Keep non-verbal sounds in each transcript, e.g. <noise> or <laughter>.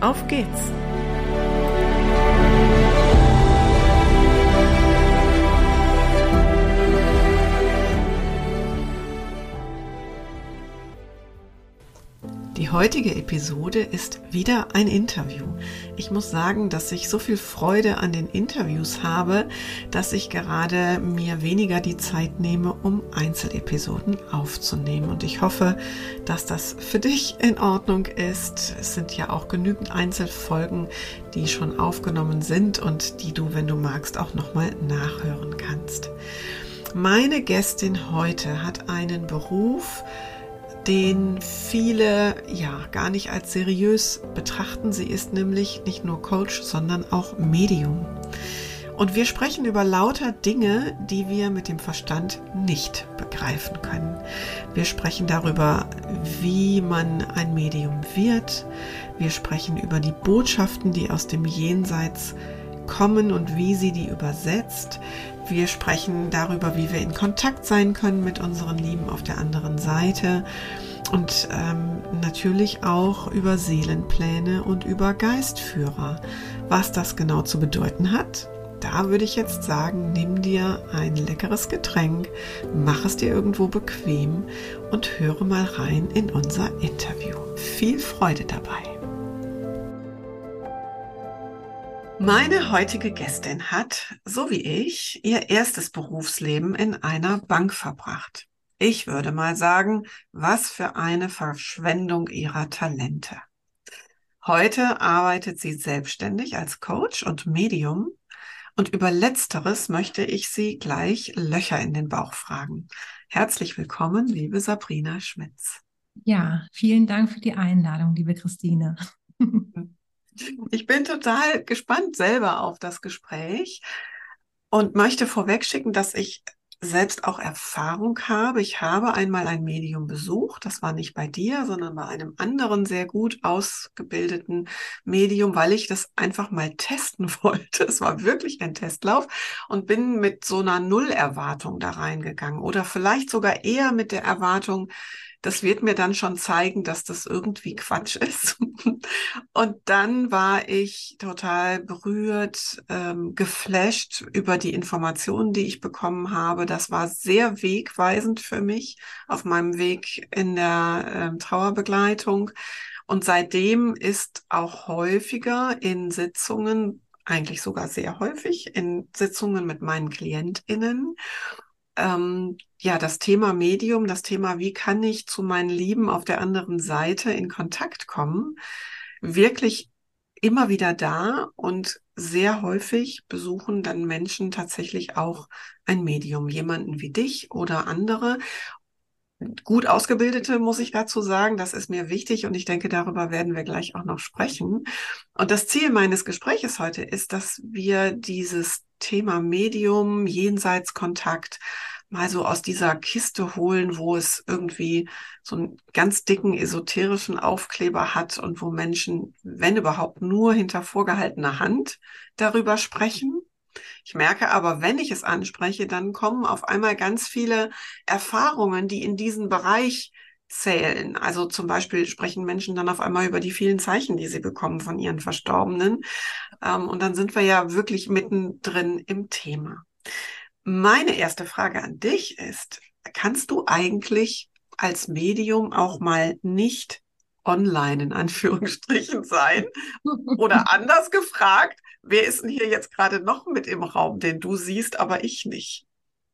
auf geht's! Die heutige Episode ist wieder ein Interview. Ich muss sagen, dass ich so viel Freude an den Interviews habe, dass ich gerade mir weniger die Zeit nehme, um Einzelepisoden aufzunehmen. Und ich hoffe, dass das für dich in Ordnung ist. Es sind ja auch genügend Einzelfolgen, die schon aufgenommen sind und die du, wenn du magst, auch nochmal nachhören kannst. Meine Gästin heute hat einen Beruf, den viele ja gar nicht als seriös betrachten. Sie ist nämlich nicht nur Coach, sondern auch Medium. Und wir sprechen über lauter Dinge, die wir mit dem Verstand nicht begreifen können. Wir sprechen darüber, wie man ein Medium wird. Wir sprechen über die Botschaften, die aus dem Jenseits kommen und wie sie die übersetzt. Wir sprechen darüber, wie wir in Kontakt sein können mit unseren Lieben auf der anderen Seite und ähm, natürlich auch über Seelenpläne und über Geistführer. Was das genau zu bedeuten hat, da würde ich jetzt sagen, nimm dir ein leckeres Getränk, mach es dir irgendwo bequem und höre mal rein in unser Interview. Viel Freude dabei! Meine heutige Gästin hat, so wie ich, ihr erstes Berufsleben in einer Bank verbracht. Ich würde mal sagen, was für eine Verschwendung ihrer Talente. Heute arbeitet sie selbstständig als Coach und Medium und über letzteres möchte ich sie gleich Löcher in den Bauch fragen. Herzlich willkommen, liebe Sabrina Schmitz. Ja, vielen Dank für die Einladung, liebe Christine. <laughs> Ich bin total gespannt selber auf das Gespräch und möchte vorwegschicken, dass ich selbst auch Erfahrung habe. Ich habe einmal ein Medium besucht. Das war nicht bei dir, sondern bei einem anderen sehr gut ausgebildeten Medium, weil ich das einfach mal testen <laughs> wollte. Es war wirklich ein Testlauf und bin mit so einer Nullerwartung da reingegangen oder vielleicht sogar eher mit der Erwartung, das wird mir dann schon zeigen, dass das irgendwie Quatsch <laughs> ist. Und dann war ich total berührt, ähm, geflasht über die Informationen, die ich bekommen habe. Das war sehr wegweisend für mich auf meinem Weg in der ähm, Trauerbegleitung. Und seitdem ist auch häufiger in Sitzungen, eigentlich sogar sehr häufig in Sitzungen mit meinen KlientInnen, ähm, ja, das Thema Medium, das Thema, wie kann ich zu meinen Lieben auf der anderen Seite in Kontakt kommen, wirklich immer wieder da und sehr häufig besuchen dann Menschen tatsächlich auch ein Medium, jemanden wie dich oder andere. Gut ausgebildete, muss ich dazu sagen, das ist mir wichtig und ich denke, darüber werden wir gleich auch noch sprechen. Und das Ziel meines Gespräches heute ist, dass wir dieses Thema Medium, Jenseitskontakt, mal so aus dieser Kiste holen, wo es irgendwie so einen ganz dicken esoterischen Aufkleber hat und wo Menschen, wenn überhaupt, nur hinter vorgehaltener Hand darüber sprechen. Ich merke aber, wenn ich es anspreche, dann kommen auf einmal ganz viele Erfahrungen, die in diesen Bereich zählen. Also zum Beispiel sprechen Menschen dann auf einmal über die vielen Zeichen, die sie bekommen von ihren Verstorbenen. Ähm, und dann sind wir ja wirklich mittendrin im Thema. Meine erste Frage an dich ist, kannst du eigentlich als Medium auch mal nicht online in Anführungsstrichen sein? Oder anders gefragt, wer ist denn hier jetzt gerade noch mit im Raum, den du siehst, aber ich nicht?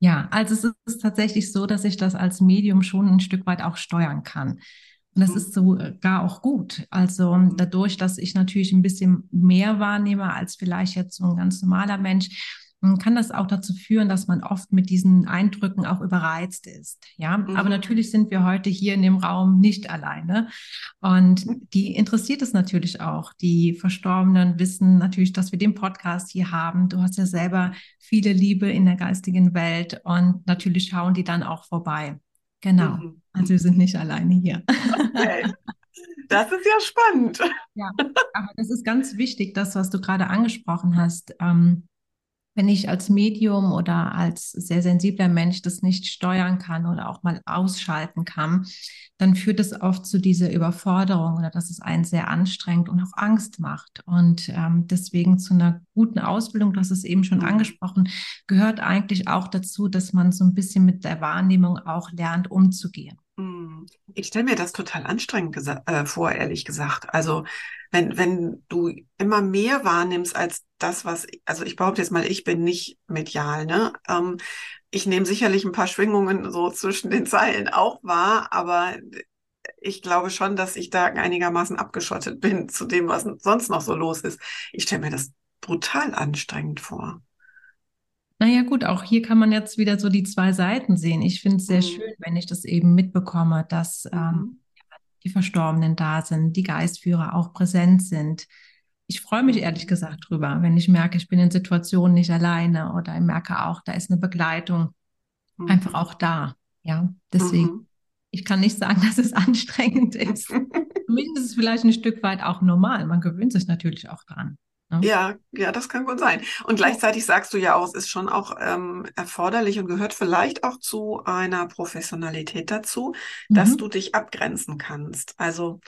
Ja, also es ist tatsächlich so, dass ich das als Medium schon ein Stück weit auch steuern kann. Und das mhm. ist sogar auch gut. Also dadurch, dass ich natürlich ein bisschen mehr wahrnehme als vielleicht jetzt so ein ganz normaler Mensch, kann das auch dazu führen, dass man oft mit diesen Eindrücken auch überreizt ist. Ja, mhm. aber natürlich sind wir heute hier in dem Raum nicht alleine. Und die interessiert es natürlich auch. Die Verstorbenen wissen natürlich, dass wir den Podcast hier haben. Du hast ja selber viele Liebe in der geistigen Welt und natürlich schauen die dann auch vorbei. Genau. Mhm. Also wir sind nicht alleine hier. Okay. Das ist ja spannend. Ja, aber das ist ganz wichtig, das, was du gerade angesprochen hast. Ähm, wenn ich als Medium oder als sehr sensibler Mensch das nicht steuern kann oder auch mal ausschalten kann, dann führt es oft zu dieser Überforderung oder dass es einen sehr anstrengt und auch Angst macht. Und ähm, deswegen zu einer guten Ausbildung, du hast es eben schon mhm. angesprochen, gehört eigentlich auch dazu, dass man so ein bisschen mit der Wahrnehmung auch lernt, umzugehen. Mhm. Ich stelle mir das total anstrengend äh, vor, ehrlich gesagt. Also wenn, wenn du immer mehr wahrnimmst als das, was, also ich behaupte jetzt mal, ich bin nicht medial, ne? Ähm, ich nehme sicherlich ein paar Schwingungen so zwischen den Zeilen auch wahr, aber ich glaube schon, dass ich da einigermaßen abgeschottet bin zu dem, was sonst noch so los ist. Ich stelle mir das brutal anstrengend vor. Naja, gut, auch hier kann man jetzt wieder so die zwei Seiten sehen. Ich finde es sehr mhm. schön, wenn ich das eben mitbekomme, dass ähm, mhm die Verstorbenen da sind, die Geistführer auch präsent sind. Ich freue mich ehrlich gesagt drüber, wenn ich merke, ich bin in Situationen nicht alleine oder ich merke auch, da ist eine Begleitung mhm. einfach auch da. Ja, deswegen, mhm. ich kann nicht sagen, <laughs> dass es anstrengend ist. <laughs> Für mich ist es vielleicht ein Stück weit auch normal. Man gewöhnt sich natürlich auch dran. Ne? Ja, ja, das kann gut sein. Und gleichzeitig sagst du ja auch, es ist schon auch ähm, erforderlich und gehört vielleicht auch zu einer Professionalität dazu, mhm. dass du dich abgrenzen kannst. Also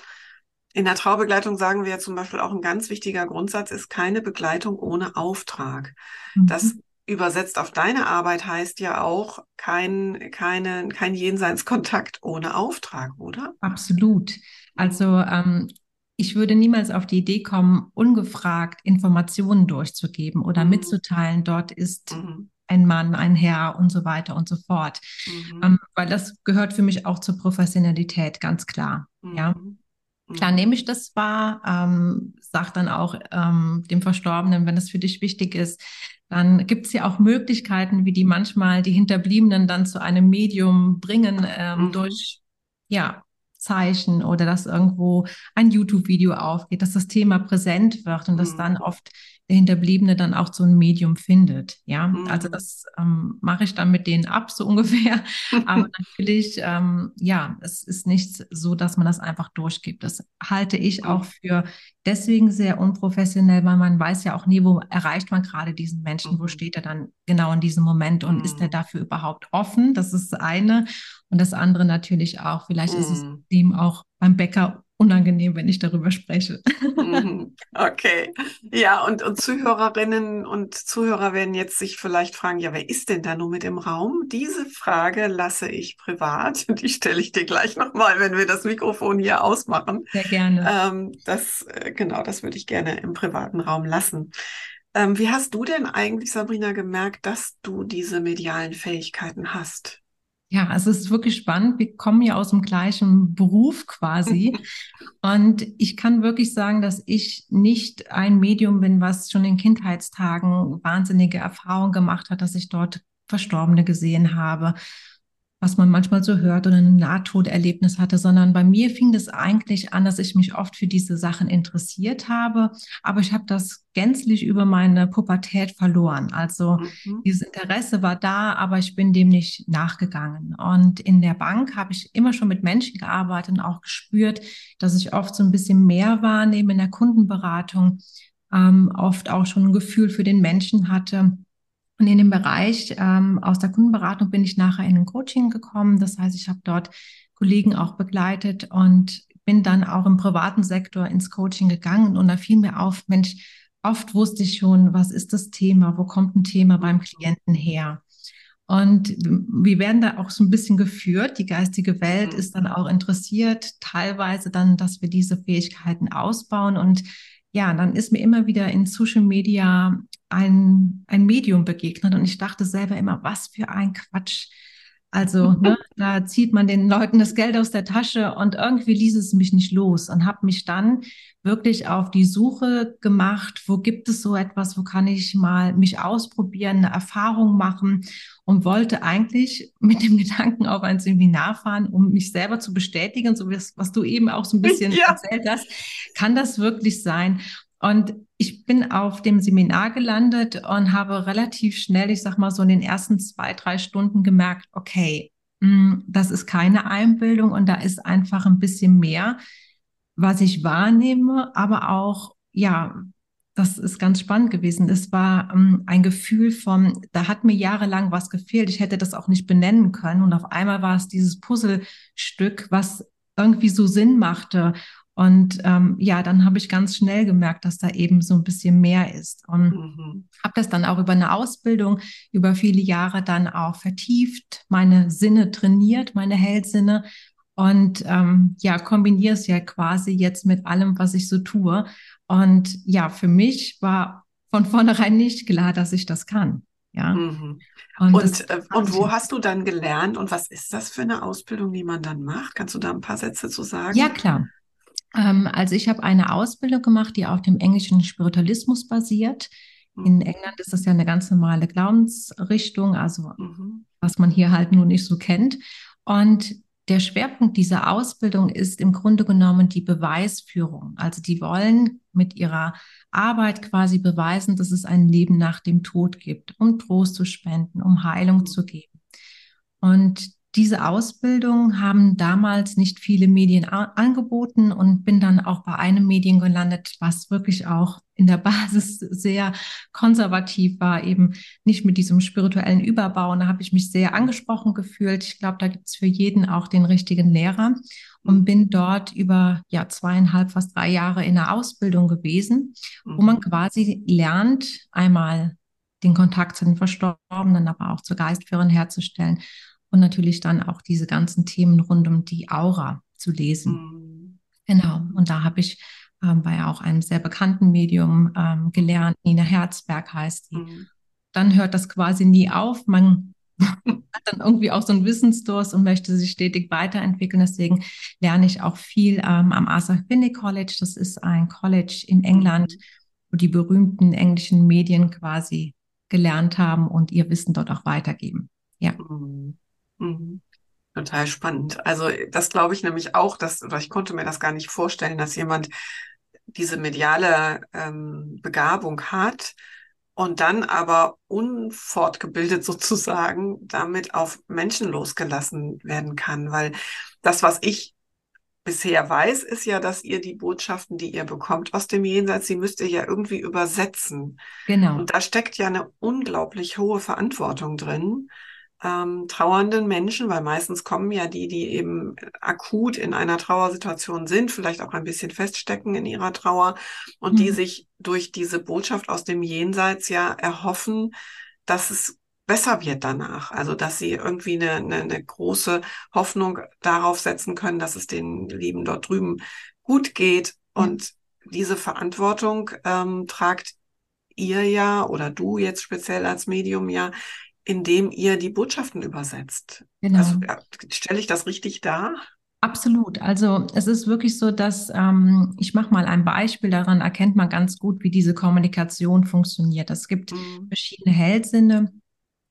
in der Traubegleitung sagen wir ja zum Beispiel auch ein ganz wichtiger Grundsatz ist keine Begleitung ohne Auftrag. Mhm. Das übersetzt auf deine Arbeit heißt ja auch kein, keine, kein Jenseitskontakt ohne Auftrag, oder? Absolut. Also ähm, ich würde niemals auf die Idee kommen, ungefragt Informationen durchzugeben oder mhm. mitzuteilen, dort ist mhm. ein Mann, ein Herr und so weiter und so fort. Mhm. Ähm, weil das gehört für mich auch zur Professionalität, ganz klar. Ja. Mhm. Klar mhm. nehme ich das wahr, ähm, sag dann auch ähm, dem Verstorbenen, wenn das für dich wichtig ist, dann gibt es ja auch Möglichkeiten, wie die manchmal die Hinterbliebenen dann zu einem Medium bringen ähm, mhm. durch ja, Zeichen oder dass irgendwo ein YouTube-Video aufgeht, dass das Thema präsent wird und mhm. dass dann oft der Hinterbliebene dann auch so ein Medium findet. Ja, mhm. also das ähm, mache ich dann mit denen ab, so <laughs> ungefähr. Aber <laughs> natürlich, ähm, ja, es ist nicht so, dass man das einfach durchgibt. Das halte ich mhm. auch für deswegen sehr unprofessionell, weil man weiß ja auch nie, wo erreicht man gerade diesen Menschen, wo mhm. steht er dann genau in diesem Moment und ist er mhm. dafür überhaupt offen? Das ist das eine. Und das andere natürlich auch, vielleicht ist es ihm auch beim Bäcker unangenehm, wenn ich darüber spreche. Mhm. <laughs> Okay. Ja, und, und Zuhörerinnen und Zuhörer werden jetzt sich vielleicht fragen, ja, wer ist denn da nur mit im Raum? Diese Frage lasse ich privat. Die stelle ich dir gleich nochmal, wenn wir das Mikrofon hier ausmachen. Sehr gerne. Ähm, das, äh, genau, das würde ich gerne im privaten Raum lassen. Ähm, wie hast du denn eigentlich, Sabrina, gemerkt, dass du diese medialen Fähigkeiten hast? Ja, es ist wirklich spannend. Wir kommen ja aus dem gleichen Beruf quasi. <laughs> und ich kann wirklich sagen, dass ich nicht ein Medium bin, was schon in Kindheitstagen wahnsinnige Erfahrungen gemacht hat, dass ich dort Verstorbene gesehen habe was man manchmal so hört oder ein Nahtoderlebnis hatte, sondern bei mir fing das eigentlich an, dass ich mich oft für diese Sachen interessiert habe, aber ich habe das gänzlich über meine Pubertät verloren. Also mhm. dieses Interesse war da, aber ich bin dem nicht nachgegangen. Und in der Bank habe ich immer schon mit Menschen gearbeitet und auch gespürt, dass ich oft so ein bisschen mehr wahrnehme in der Kundenberatung, ähm, oft auch schon ein Gefühl für den Menschen hatte und in dem Bereich ähm, aus der Kundenberatung bin ich nachher in ein Coaching gekommen. Das heißt, ich habe dort Kollegen auch begleitet und bin dann auch im privaten Sektor ins Coaching gegangen. Und da fiel mir auf, Mensch, oft wusste ich schon, was ist das Thema, wo kommt ein Thema beim Klienten her. Und wir werden da auch so ein bisschen geführt. Die geistige Welt mhm. ist dann auch interessiert, teilweise dann, dass wir diese Fähigkeiten ausbauen. Und ja, dann ist mir immer wieder in Social Media ein, ein Medium begegnet und ich dachte selber immer, was für ein Quatsch. Also <laughs> ne, da zieht man den Leuten das Geld aus der Tasche und irgendwie ließ es mich nicht los und habe mich dann wirklich auf die Suche gemacht, wo gibt es so etwas, wo kann ich mal mich ausprobieren, eine Erfahrung machen und wollte eigentlich mit dem <laughs> Gedanken auf ein Seminar fahren, um mich selber zu bestätigen, so wie das, was du eben auch so ein bisschen <laughs> ja. erzählt hast. Kann das wirklich sein? Und ich bin auf dem Seminar gelandet und habe relativ schnell, ich sag mal so in den ersten zwei, drei Stunden gemerkt, okay, hm, das ist keine Einbildung und da ist einfach ein bisschen mehr, was ich wahrnehme, aber auch, ja, das ist ganz spannend gewesen. Es war um, ein Gefühl von, da hat mir jahrelang was gefehlt. Ich hätte das auch nicht benennen können. Und auf einmal war es dieses Puzzlestück, was irgendwie so Sinn machte. Und ähm, ja, dann habe ich ganz schnell gemerkt, dass da eben so ein bisschen mehr ist. Und mhm. habe das dann auch über eine Ausbildung über viele Jahre dann auch vertieft, meine Sinne trainiert, meine Hellsinne. Und ähm, ja, kombiniere es ja quasi jetzt mit allem, was ich so tue. Und ja, für mich war von vornherein nicht klar, dass ich das kann. Ja. Mhm. Und, und, äh, und wo hast du dann gelernt und was ist das für eine Ausbildung, die man dann macht? Kannst du da ein paar Sätze zu sagen? Ja, klar. Ähm, also ich habe eine Ausbildung gemacht, die auf dem englischen Spiritualismus basiert. In mhm. England ist das ja eine ganz normale Glaubensrichtung, also mhm. was man hier halt nur nicht so kennt. Und der Schwerpunkt dieser Ausbildung ist im Grunde genommen die Beweisführung. Also die wollen mit ihrer Arbeit quasi beweisen, dass es ein Leben nach dem Tod gibt, um Trost zu spenden, um Heilung mhm. zu geben. Und diese Ausbildung haben damals nicht viele Medien angeboten und bin dann auch bei einem Medien gelandet, was wirklich auch in der <laughs> Basis sehr konservativ war, eben nicht mit diesem spirituellen Überbau. Und da habe ich mich sehr angesprochen gefühlt. Ich glaube, da gibt es für jeden auch den richtigen Lehrer und bin dort über ja zweieinhalb, fast drei Jahre in der Ausbildung gewesen, wo man mhm. quasi lernt, einmal den Kontakt zu den Verstorbenen, aber auch zur Geistführerin herzustellen und natürlich dann auch diese ganzen Themen rund um die Aura zu lesen. Mhm. Genau. Und da habe ich ähm, bei auch einem sehr bekannten Medium ähm, gelernt. Nina Herzberg heißt die. Mhm. Dann hört das quasi nie auf. Man <laughs> hat dann irgendwie auch so einen Wissensdurst und möchte sich stetig weiterentwickeln. Deswegen lerne ich auch viel ähm, am Arthur Finney College. Das ist ein College in England, mhm. wo die berühmten englischen Medien quasi gelernt haben und ihr Wissen dort auch weitergeben. Ja. Mhm. Mhm. Total spannend. Also das glaube ich nämlich auch, dass, oder ich konnte mir das gar nicht vorstellen, dass jemand diese mediale ähm, Begabung hat und dann aber unfortgebildet <laughs> sozusagen damit auf Menschen losgelassen werden kann. Weil das, was ich bisher weiß, ist ja, dass ihr die Botschaften, die ihr bekommt aus dem Jenseits, sie müsst ihr ja irgendwie übersetzen. Genau. Und da steckt ja eine unglaublich hohe Verantwortung drin ähm, trauernden Menschen, weil meistens kommen ja die, die eben akut in einer Trauersituation sind, vielleicht auch ein bisschen feststecken in ihrer Trauer und mhm. die sich durch diese Botschaft aus dem Jenseits ja erhoffen, dass es besser wird danach. Also dass sie irgendwie eine, eine, eine große Hoffnung darauf setzen können, dass es den Lieben dort drüben gut geht. Und diese Verantwortung ähm, tragt ihr ja oder du jetzt speziell als Medium ja indem ihr die Botschaften übersetzt. Genau. Also stelle ich das richtig dar? Absolut. Also es ist wirklich so, dass ähm, ich mache mal ein Beispiel, daran erkennt man ganz gut, wie diese Kommunikation funktioniert. Es gibt mhm. verschiedene Hellsinne.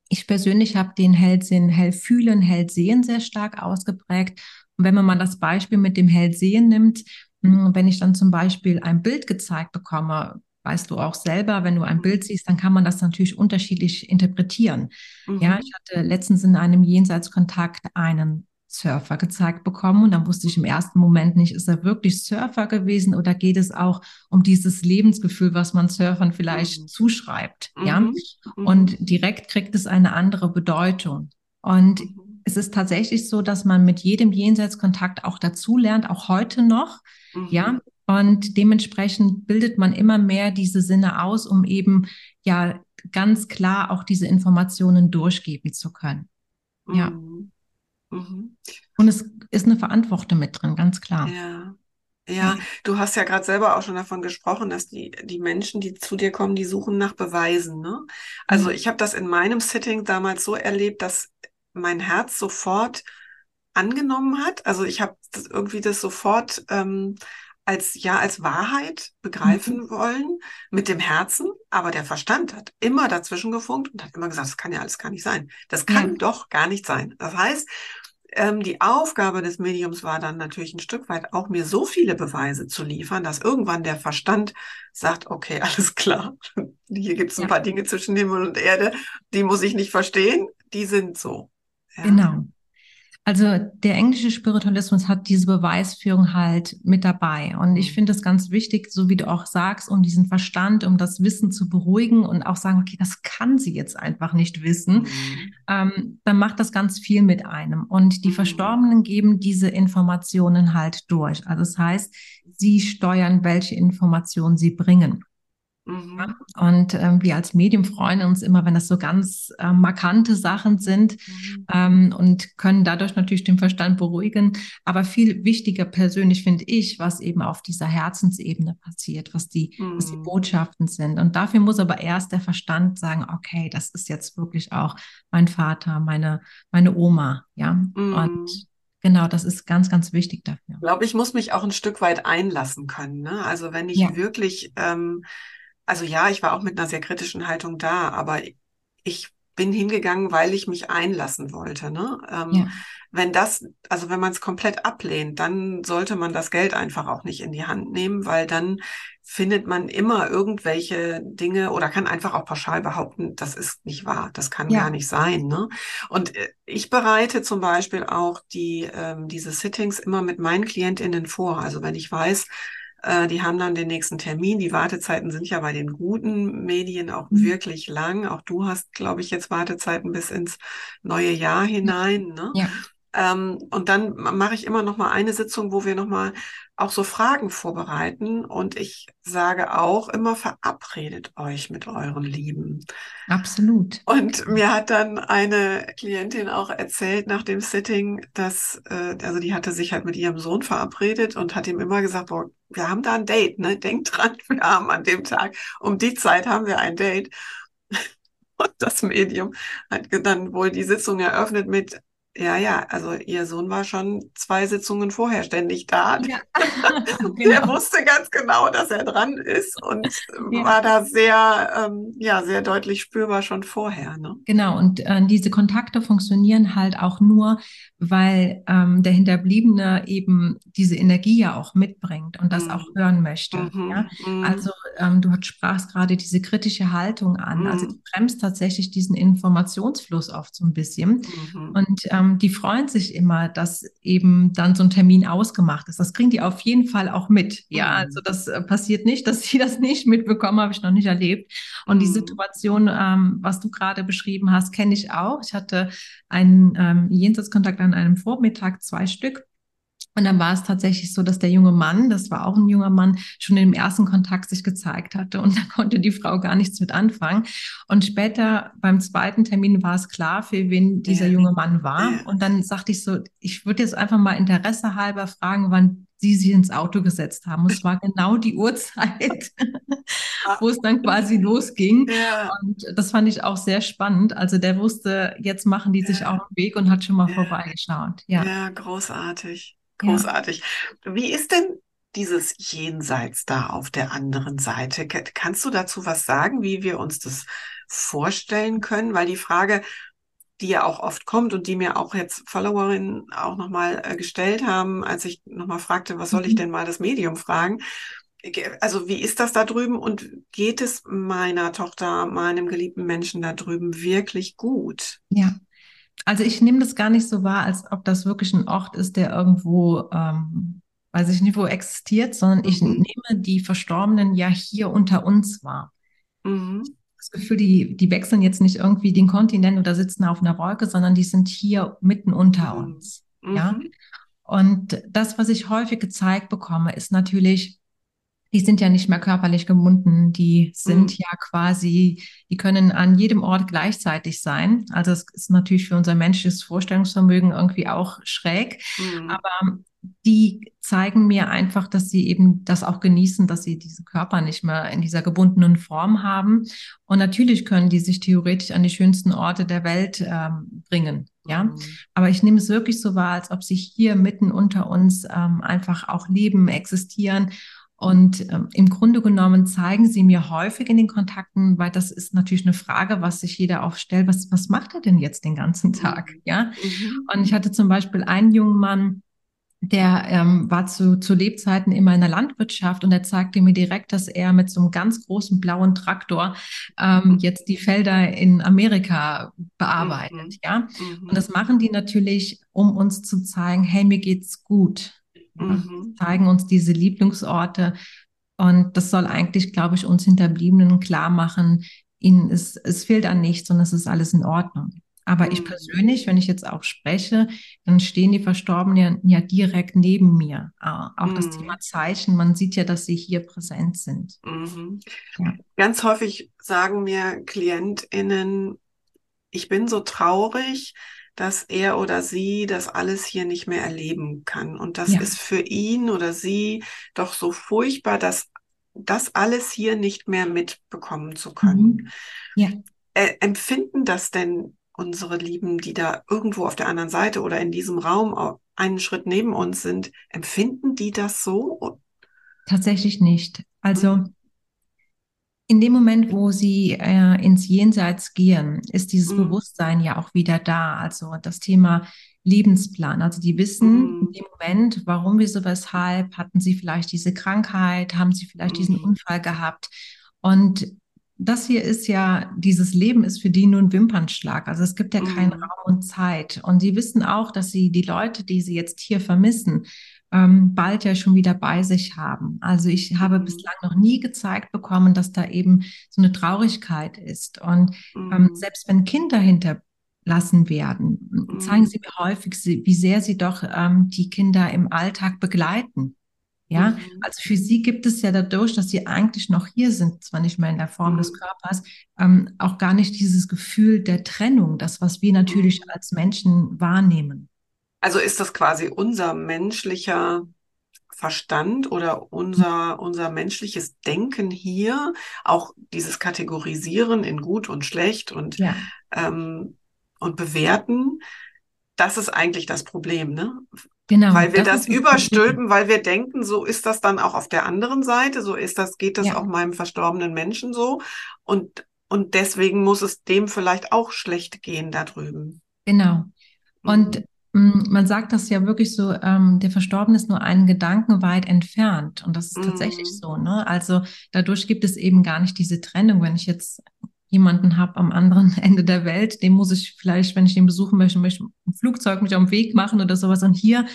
Ich persönlich habe den Hellsinn Hellfühlen, Hellsehen sehr stark ausgeprägt. Und wenn man mal das Beispiel mit dem Hellsehen nimmt, hm, wenn ich dann zum Beispiel ein Bild gezeigt bekomme, weißt du auch selber, wenn du ein Bild siehst, dann kann man das natürlich unterschiedlich interpretieren. Mhm. Ja, ich hatte letztens in einem Jenseitskontakt einen Surfer gezeigt bekommen und dann wusste ich im ersten Moment nicht, ist er wirklich Surfer gewesen oder geht es auch um dieses Lebensgefühl, was man Surfern vielleicht mhm. zuschreibt, mhm. ja? Mhm. Und direkt kriegt es eine andere Bedeutung. Und mhm. es ist tatsächlich so, dass man mit jedem Jenseitskontakt auch dazu lernt, auch heute noch, ja, mhm. Und dementsprechend bildet man immer mehr diese Sinne aus, um eben ja ganz klar auch diese Informationen durchgeben zu können. Ja. Mhm. Mhm. Und es ist eine Verantwortung mit drin, ganz klar. Ja. Ja, du hast ja gerade selber auch schon davon gesprochen, dass die, die Menschen, die zu dir kommen, die suchen nach Beweisen. Ne? Also mhm. ich habe das in meinem Setting damals so erlebt, dass mein Herz sofort angenommen hat. Also ich habe irgendwie das sofort ähm, als ja als Wahrheit begreifen mhm. wollen mit dem Herzen, aber der Verstand hat immer dazwischen gefunkt und hat immer gesagt, das kann ja alles gar nicht sein. Das kann ja. doch gar nicht sein. Das heißt, ähm, die Aufgabe des Mediums war dann natürlich ein Stück weit auch mir so viele Beweise zu liefern, dass irgendwann der Verstand sagt, okay, <laughs> alles klar, hier gibt es ein ja. paar Dinge zwischen Himmel und Erde, die muss ich nicht verstehen, die sind so. Ja. Genau. Also der englische Spiritualismus hat diese Beweisführung halt mit dabei. Und ich mhm. finde es ganz wichtig, so wie du auch sagst, um diesen Verstand, um das Wissen zu beruhigen und auch sagen, okay, das kann sie jetzt einfach nicht wissen, mhm. ähm, dann macht das ganz viel mit einem. Und die mhm. Verstorbenen geben diese Informationen halt durch. Also das heißt, sie steuern, welche Informationen sie bringen. Mhm. Und ähm, wir als Medium freuen uns immer, wenn das so ganz äh, markante Sachen sind mhm. ähm, und können dadurch natürlich den Verstand beruhigen. Aber viel wichtiger persönlich finde ich, was eben auf dieser Herzensebene passiert, was die, mhm. was die mhm. Botschaften sind. Und dafür muss aber erst der Verstand sagen, okay, das ist jetzt wirklich auch mein Vater, meine, meine Oma, ja. Und mhm. Genau, das ist ganz, ganz wichtig dafür. Ich glaube, ich muss mich auch ein Stück weit einlassen können. Ne? Also wenn ich ja. wirklich ähm, also ja, ich war auch mit einer sehr kritischen Haltung da, aber ich bin hingegangen, weil ich mich einlassen wollte. Ne? Ähm, ja. Wenn das, also wenn man es komplett ablehnt, dann sollte man das Geld einfach auch nicht in die Hand nehmen, weil dann findet man immer irgendwelche Dinge oder kann einfach auch pauschal behaupten, das ist nicht wahr, das kann ja. gar nicht sein. Ne? Und äh, ich bereite zum Beispiel auch die ähm, diese Sittings immer mit meinen KlientInnen vor. Also wenn ich weiß, äh, die haben dann den nächsten Termin. Die Wartezeiten sind ja bei den guten Medien auch mhm. wirklich lang. Auch du hast, glaube ich, jetzt Wartezeiten bis ins neue Jahr hinein. Ne? Ja. Ähm, und dann mache ich immer noch mal eine Sitzung, wo wir noch mal auch so Fragen vorbereiten. Und ich sage auch immer, verabredet euch mit euren Lieben. Absolut. Und mir hat dann eine Klientin auch erzählt nach dem Sitting, dass, äh, also die hatte sich halt mit ihrem Sohn verabredet und hat ihm immer gesagt, boah, wir haben da ein Date, ne? Denkt dran, <laughs> wir haben an dem Tag, um die Zeit haben wir ein Date. <laughs> Und das Medium hat dann wohl die Sitzung eröffnet mit, ja, ja, also ihr Sohn war schon zwei Sitzungen vorher ständig da. Ja. <laughs> genau. Der wusste ganz genau, dass er dran ist und ja. war da sehr, ähm, ja, sehr deutlich spürbar schon vorher. Ne? Genau, und äh, diese Kontakte funktionieren halt auch nur, weil ähm, der Hinterbliebene eben diese Energie ja auch mitbringt und das mhm. auch hören möchte. Mhm. Ja? Mhm. Also ähm, du sprachst gerade diese kritische Haltung an. Also du bremst tatsächlich diesen Informationsfluss oft so ein bisschen. Mhm. Und ähm, die freuen sich immer, dass eben dann so ein Termin ausgemacht ist. Das kriegen die auf jeden Fall auch mit. Ja, mhm. also das äh, passiert nicht, <laughs> dass sie das nicht mitbekommen, habe ich noch nicht erlebt. Und mhm. die Situation, ähm, was du gerade beschrieben hast, kenne ich auch. Ich hatte einen ähm, Jenseitskontakt an einem Vormittag, zwei Stück. Und dann war es tatsächlich so, dass der junge Mann, das war auch ein junger Mann, schon im ersten Kontakt sich gezeigt hatte und <laughs> da konnte die Frau gar nichts mit anfangen. Und später beim zweiten Termin war es klar, für wen dieser junge Mann war. Und dann sagte ich so, ich würde jetzt einfach mal Interesse halber fragen, wann Sie sich ins Auto gesetzt haben. Und es war genau die Uhrzeit, <laughs> wo es dann quasi losging. Ja. Und das fand ich auch sehr spannend. Also der wusste, jetzt machen die sich auch einen Weg und hat schon mal ja. vorbeigeschaut. Ja. ja, großartig. Großartig. Ja. Wie ist denn dieses Jenseits da auf der anderen Seite? Kannst du dazu was sagen, wie wir uns das vorstellen können? Weil die Frage, die ja auch oft kommt und die mir auch jetzt Followerinnen auch nochmal äh, gestellt haben, als ich nochmal fragte, was soll ich mhm. denn mal das Medium fragen? Also wie ist das da drüben und geht es meiner Tochter, meinem geliebten Menschen da drüben wirklich gut? Ja, also ich nehme das gar nicht so wahr, als ob das wirklich ein Ort ist, der irgendwo, ähm, weiß ich nicht, wo existiert, sondern mhm. ich nehme die Verstorbenen ja hier unter uns wahr. Mhm. Das Gefühl, die, die wechseln jetzt nicht irgendwie den Kontinent oder sitzen auf einer Wolke, sondern die sind hier mitten unter mhm. uns. Ja. Mhm. Und das, was ich häufig gezeigt bekomme, ist natürlich, die sind ja nicht mehr körperlich gebunden, die sind mhm. ja quasi, die können an jedem Ort gleichzeitig sein. Also es ist natürlich für unser menschliches Vorstellungsvermögen irgendwie auch schräg, mhm. aber die zeigen mir einfach, dass sie eben das auch genießen, dass sie diesen Körper nicht mehr in dieser gebundenen Form haben. Und natürlich können die sich theoretisch an die schönsten Orte der Welt ähm, bringen. Ja, mhm. aber ich nehme es wirklich so wahr, als ob sie hier mitten unter uns ähm, einfach auch leben, existieren und ähm, im Grunde genommen zeigen sie mir häufig in den Kontakten, weil das ist natürlich eine Frage, was sich jeder aufstellt, was, was macht er denn jetzt den ganzen Tag? Mhm. Ja. Mhm. Und ich hatte zum Beispiel einen jungen Mann, der ähm, war zu, zu Lebzeiten immer in der Landwirtschaft und er zeigte mir direkt, dass er mit so einem ganz großen blauen Traktor ähm, jetzt die Felder in Amerika bearbeitet. Mhm. Ja, mhm. und das machen die natürlich, um uns zu zeigen, hey, mir geht's gut. Mhm. Zeigen uns diese Lieblingsorte und das soll eigentlich, glaube ich, uns Hinterbliebenen klar machen, ihnen ist, es fehlt an nichts und es ist alles in Ordnung. Aber ich mhm. persönlich, wenn ich jetzt auch spreche, dann stehen die Verstorbenen ja, ja direkt neben mir. Auch mhm. das Thema Zeichen, man sieht ja, dass sie hier präsent sind. Mhm. Ja. Ganz häufig sagen mir KlientInnen, ich bin so traurig, dass er oder sie das alles hier nicht mehr erleben kann. Und das ja. ist für ihn oder sie doch so furchtbar, dass das alles hier nicht mehr mitbekommen zu können. Mhm. Ja. Äh, empfinden das denn unsere Lieben, die da irgendwo auf der anderen Seite oder in diesem Raum einen Schritt neben uns sind, empfinden die das so? Tatsächlich nicht. Also mhm. In dem Moment, wo sie äh, ins Jenseits gehen, ist dieses mhm. Bewusstsein ja auch wieder da. Also das Thema Lebensplan. Also die wissen mhm. in dem Moment, warum, wieso, weshalb, hatten sie vielleicht diese Krankheit, haben sie vielleicht diesen mhm. Unfall gehabt. Und das hier ist ja, dieses Leben ist für die nur ein Wimpernschlag. Also es gibt ja keinen mhm. Raum und Zeit. Und die wissen auch, dass sie die Leute, die sie jetzt hier vermissen, ähm, bald ja schon wieder bei sich haben. Also ich habe mhm. bislang noch nie gezeigt bekommen, dass da eben so eine Traurigkeit ist. Und ähm, mhm. selbst wenn Kinder hinterlassen werden, mhm. zeigen sie mir häufig, wie sehr sie doch ähm, die Kinder im Alltag begleiten. Ja, mhm. also für sie gibt es ja dadurch, dass sie eigentlich noch hier sind, zwar nicht mehr in der Form mhm. des Körpers, ähm, auch gar nicht dieses Gefühl der Trennung, das, was wir natürlich mhm. als Menschen wahrnehmen. Also ist das quasi unser menschlicher Verstand oder unser, unser menschliches Denken hier, auch dieses Kategorisieren in gut und schlecht und, ja. ähm, und bewerten, das ist eigentlich das Problem, ne? Genau. Weil wir das, das überstülpen, weil wir denken, so ist das dann auch auf der anderen Seite, so ist das, geht das ja. auch meinem verstorbenen Menschen so. Und, und deswegen muss es dem vielleicht auch schlecht gehen da drüben. Genau. Und mhm. Man sagt das ja wirklich so, ähm, der Verstorbene ist nur einen Gedanken weit entfernt. Und das ist mhm. tatsächlich so, ne? Also dadurch gibt es eben gar nicht diese Trennung. Wenn ich jetzt jemanden habe am anderen <laughs> Ende der Welt, dem muss ich vielleicht, wenn ich ihn besuchen möchte, möchte ein Flugzeug mich auf den Weg machen oder sowas. Und hier,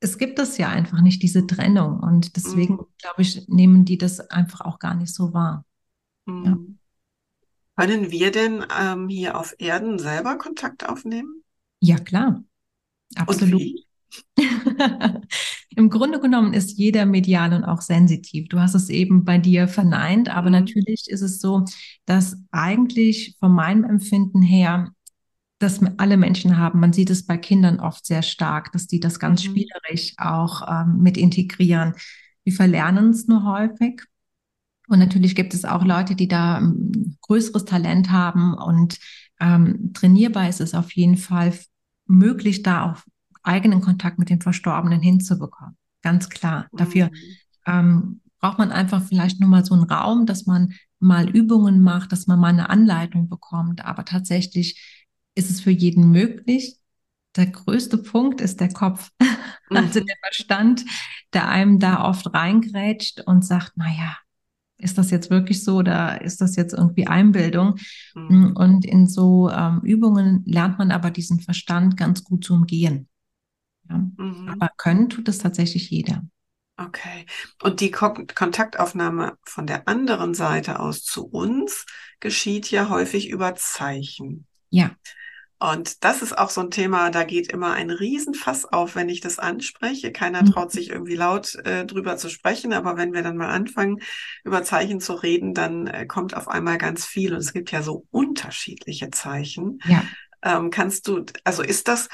es gibt es ja einfach nicht, diese Trennung. Und deswegen, mhm. glaube ich, nehmen die das einfach auch gar nicht so wahr. Mhm. Ja. Können wir denn ähm, hier auf Erden selber Kontakt aufnehmen? Ja, klar. Absolut. <laughs> Im Grunde genommen ist jeder medial und auch sensitiv. Du hast es eben bei dir verneint, aber mhm. natürlich ist es so, dass eigentlich von meinem Empfinden her dass alle Menschen haben. Man sieht es bei Kindern oft sehr stark, dass die das ganz mhm. spielerisch auch ähm, mit integrieren. Wir verlernen es nur häufig. Und natürlich gibt es auch Leute, die da ein ähm, größeres Talent haben und ähm, trainierbar ist es auf jeden Fall möglich, da auch eigenen Kontakt mit den Verstorbenen hinzubekommen. Ganz klar. Mhm. Dafür ähm, braucht man einfach vielleicht nur mal so einen Raum, dass man mal Übungen macht, dass man mal eine Anleitung bekommt. Aber tatsächlich ist es für jeden möglich. Der größte Punkt ist der Kopf, mhm. <laughs> also der Verstand, der einem da oft reingrätscht und sagt, na ja, ist das jetzt wirklich so oder ist das jetzt irgendwie Einbildung? Mhm. Und in so ähm, Übungen lernt man aber diesen Verstand ganz gut zu umgehen. Ja. Mhm. Aber können tut es tatsächlich jeder. Okay. Und die Kon Kontaktaufnahme von der anderen Seite aus zu uns geschieht ja häufig über Zeichen. Ja. Und das ist auch so ein Thema, da geht immer ein Riesenfass auf, wenn ich das anspreche. Keiner Mhm. traut sich irgendwie laut äh, drüber zu sprechen, aber wenn wir dann mal anfangen, über Zeichen zu reden, dann äh, kommt auf einmal ganz viel. Und es gibt ja so unterschiedliche Zeichen. Ja. Ähm, kannst du, also ist das,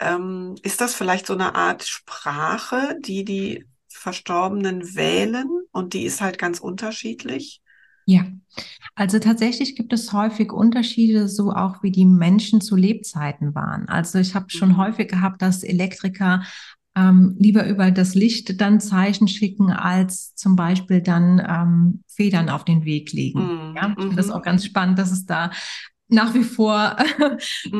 ähm, ist das vielleicht so eine Art Sprache, die die Verstorbenen wählen und die ist halt ganz unterschiedlich? Ja, also tatsächlich gibt es häufig Unterschiede, so auch wie die Menschen zu Lebzeiten waren. Also ich habe schon Mhm. häufig gehabt, dass Elektriker ähm, lieber über das Licht dann Zeichen schicken, als zum Beispiel dann ähm, Federn auf den Weg legen. Mhm. Ja, ich finde das Mhm. auch ganz spannend, dass es da nach wie vor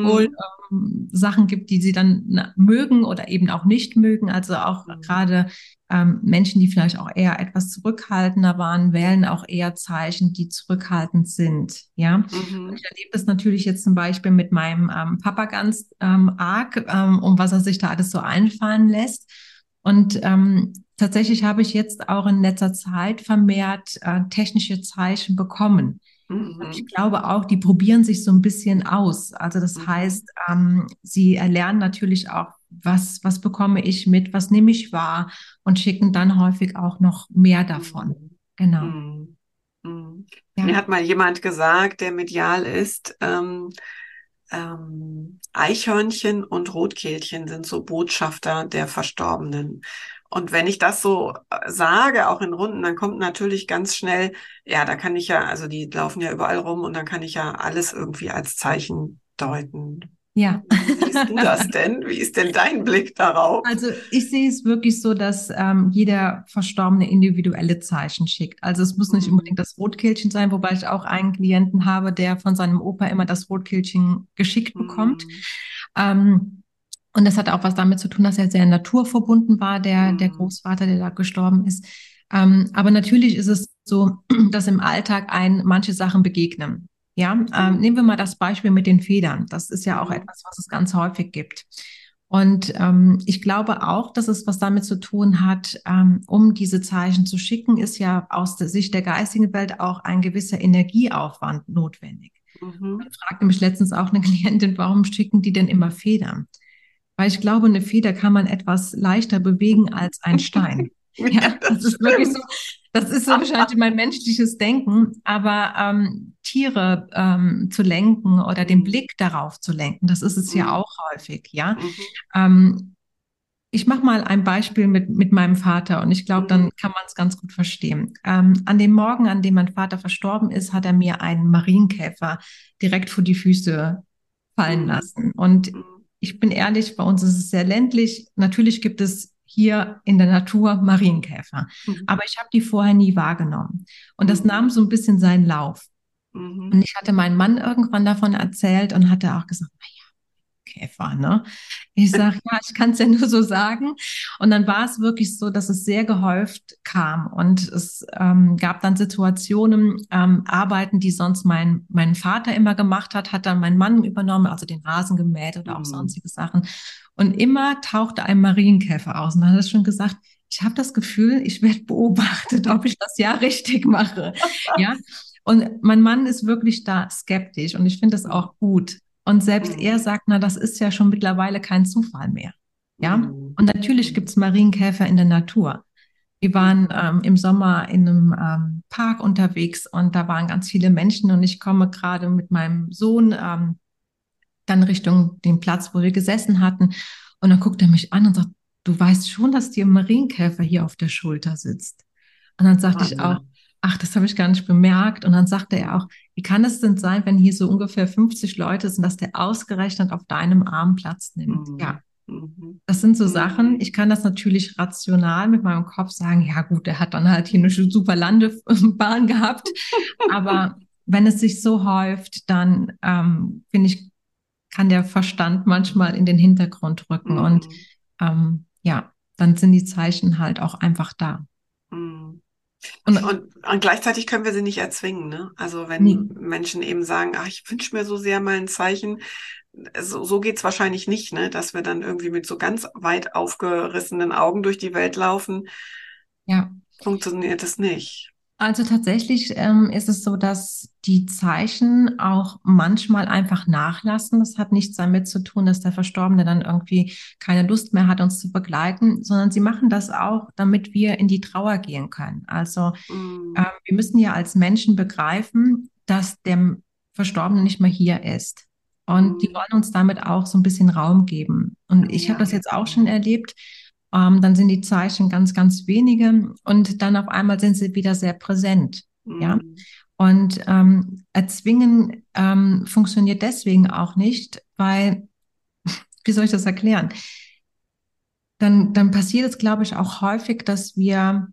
wohl Mhm. ähm, Sachen gibt, die sie dann na, mögen oder eben auch nicht mögen. Also auch Mhm. gerade ähm, Menschen, die vielleicht auch eher etwas zurückhaltender waren, wählen auch eher Zeichen, die zurückhaltend sind. Ja, und Mhm. ich erlebe das natürlich jetzt zum Beispiel mit meinem ähm, Papa ganz ähm, arg, ähm, um was er sich da alles so einfallen lässt. Und ähm, tatsächlich habe ich jetzt auch in letzter Zeit vermehrt äh, technische Zeichen bekommen. Und ich Mhm. glaube auch, die probieren sich so ein bisschen aus. Also das Mhm. heißt, ähm, sie erlernen natürlich auch, was, was bekomme ich mit, was nehme ich wahr und schicken dann häufig auch noch mehr davon. Mhm. Genau. Mhm. Mhm. Ja. Mir hat mal jemand gesagt, der medial ist, ähm, ähm, Eichhörnchen und Rotkehlchen sind so Botschafter der Verstorbenen. Und wenn ich das so äh, sage, auch in Runden, dann kommt natürlich ganz schnell, ja, da kann ich ja, also die laufen ja überall rum und dann kann ich ja alles irgendwie als Zeichen deuten. Ja. Wie siehst du das <laughs> denn? Wie ist denn dein Blick darauf? Also ich sehe es wirklich so, dass ähm, jeder Verstorbene individuelle Zeichen schickt. Also es muss nicht Mhm. unbedingt das Rotkehlchen sein, wobei ich auch einen Klienten habe, der von seinem Opa immer das Rotkehlchen geschickt bekommt. Mhm. Ähm, und das hat auch was damit zu tun, dass er sehr naturverbunden war, der, der Mhm. Großvater, der da gestorben ist. Ähm, aber natürlich ist es so, <clears throat> dass im Alltag ein manche Sachen begegnen. Ja, ähm, Mhm. nehmen wir mal das Beispiel mit den Federn. Das ist ja auch Mhm. etwas, was es ganz häufig gibt. Und ähm, ich glaube auch, dass es was damit zu tun hat, ähm, um diese Zeichen zu schicken, ist ja aus der Sicht der geistigen Welt auch ein gewisser Energieaufwand notwendig. Mhm. Ich fragte mich letztens auch eine <laughs> Klientin, warum schicken die denn immer Federn? Weil ich glaube, eine Feder kann man etwas leichter bewegen als ein Stein. <laughs> Ja, das ist wirklich so. Das ist so wahrscheinlich mein menschliches Denken, aber ähm, Tiere ähm, zu lenken oder den Mhm. Blick darauf zu lenken, das ist es ja Mhm. auch häufig, ja. Mhm. Ähm, ich mache mal ein Beispiel mit, mit meinem Vater und ich glaube, Mhm. dann kann man es ganz gut verstehen. Ähm, an dem Morgen, an dem mein Vater verstorben ist, hat er mir einen Marienkäfer direkt vor die Füße fallen Mhm. lassen. Und Mhm. Ich bin ehrlich, bei uns ist es sehr ländlich. Natürlich gibt es hier in der Natur Marienkäfer, Mhm. aber ich habe die vorher nie wahrgenommen. Und das Mhm. nahm so ein bisschen seinen Lauf. Mhm. Und ich hatte meinem Mann irgendwann davon erzählt und hatte auch gesagt, naja, Käfer, ne? Ich sage, ja, ich kann es ja nur so sagen. Und dann war es wirklich so, dass es sehr gehäuft kam. Und es ähm, gab dann Situationen, ähm, Arbeiten, die sonst mein, mein Vater immer gemacht hat, hat dann mein Mann übernommen, also den Rasen gemäht oder auch Mhm. sonstige Sachen. Und immer tauchte ein Marienkäfer aus. Und dann hat er schon gesagt, ich habe das Gefühl, ich werde beobachtet, ob ich das ja richtig mache. <laughs> Ja. Und mein Mann ist wirklich da skeptisch und ich finde das auch gut. Und selbst Mhm. er sagt, na, das ist ja schon mittlerweile kein Zufall mehr. Ja. Mhm. Und natürlich gibt es Marienkäfer in der Natur. Wir waren ähm, im Sommer in einem ähm, Park unterwegs und da waren ganz viele Menschen und ich komme gerade mit meinem Sohn ähm, dann Richtung den Platz, wo wir gesessen hatten. Und dann guckt er mich an und sagt, du weißt schon, dass dir ein Marienkäfer hier auf der Schulter sitzt. Und dann sagte ich auch, ach, das habe ich gar nicht bemerkt. Und dann sagte er auch, wie kann es denn sein, wenn hier so ungefähr 50 Leute sind, dass der ausgerechnet auf deinem Arm Platz nimmt? Mhm. Ja, Mhm. das sind so Mhm. Sachen. Ich kann das natürlich rational mit meinem Kopf sagen, ja gut, der hat dann halt hier eine super Landebahn <laughs> gehabt. Aber wenn es sich so häuft, dann ähm, finde ich, kann der Verstand manchmal in den Hintergrund rücken. Und Mhm. ähm, ja, dann sind die Zeichen halt auch einfach da. Mhm. Und, Und, und gleichzeitig können wir sie nicht erzwingen, ne? Also wenn Nee. Menschen eben sagen, ach, ich wünsche mir so sehr mal ein Zeichen, so, so geht's wahrscheinlich nicht, ne? Dass wir dann irgendwie mit so ganz weit aufgerissenen Augen durch die Welt laufen, ja. funktioniert es nicht. Also tatsächlich ähm, ist es so, dass die Zeichen auch manchmal einfach nachlassen. Das hat nichts damit zu tun, dass der Verstorbene dann irgendwie keine Lust mehr hat, uns zu begleiten, sondern sie machen das auch, damit wir in die Trauer gehen können. Also mm. äh, wir müssen ja als Menschen begreifen, dass der Verstorbene nicht mehr hier ist. Und mm. die wollen uns damit auch so ein bisschen Raum geben. Und ich ja. habe das jetzt auch schon erlebt. Ähm, dann sind die Zeichen ganz, ganz wenige und dann auf einmal sind sie wieder sehr präsent. Mm. Ja. Und ähm, erzwingen ähm, funktioniert deswegen auch nicht, weil, <laughs> wie soll ich das erklären? Dann, dann passiert es, glaube ich, auch häufig, dass wir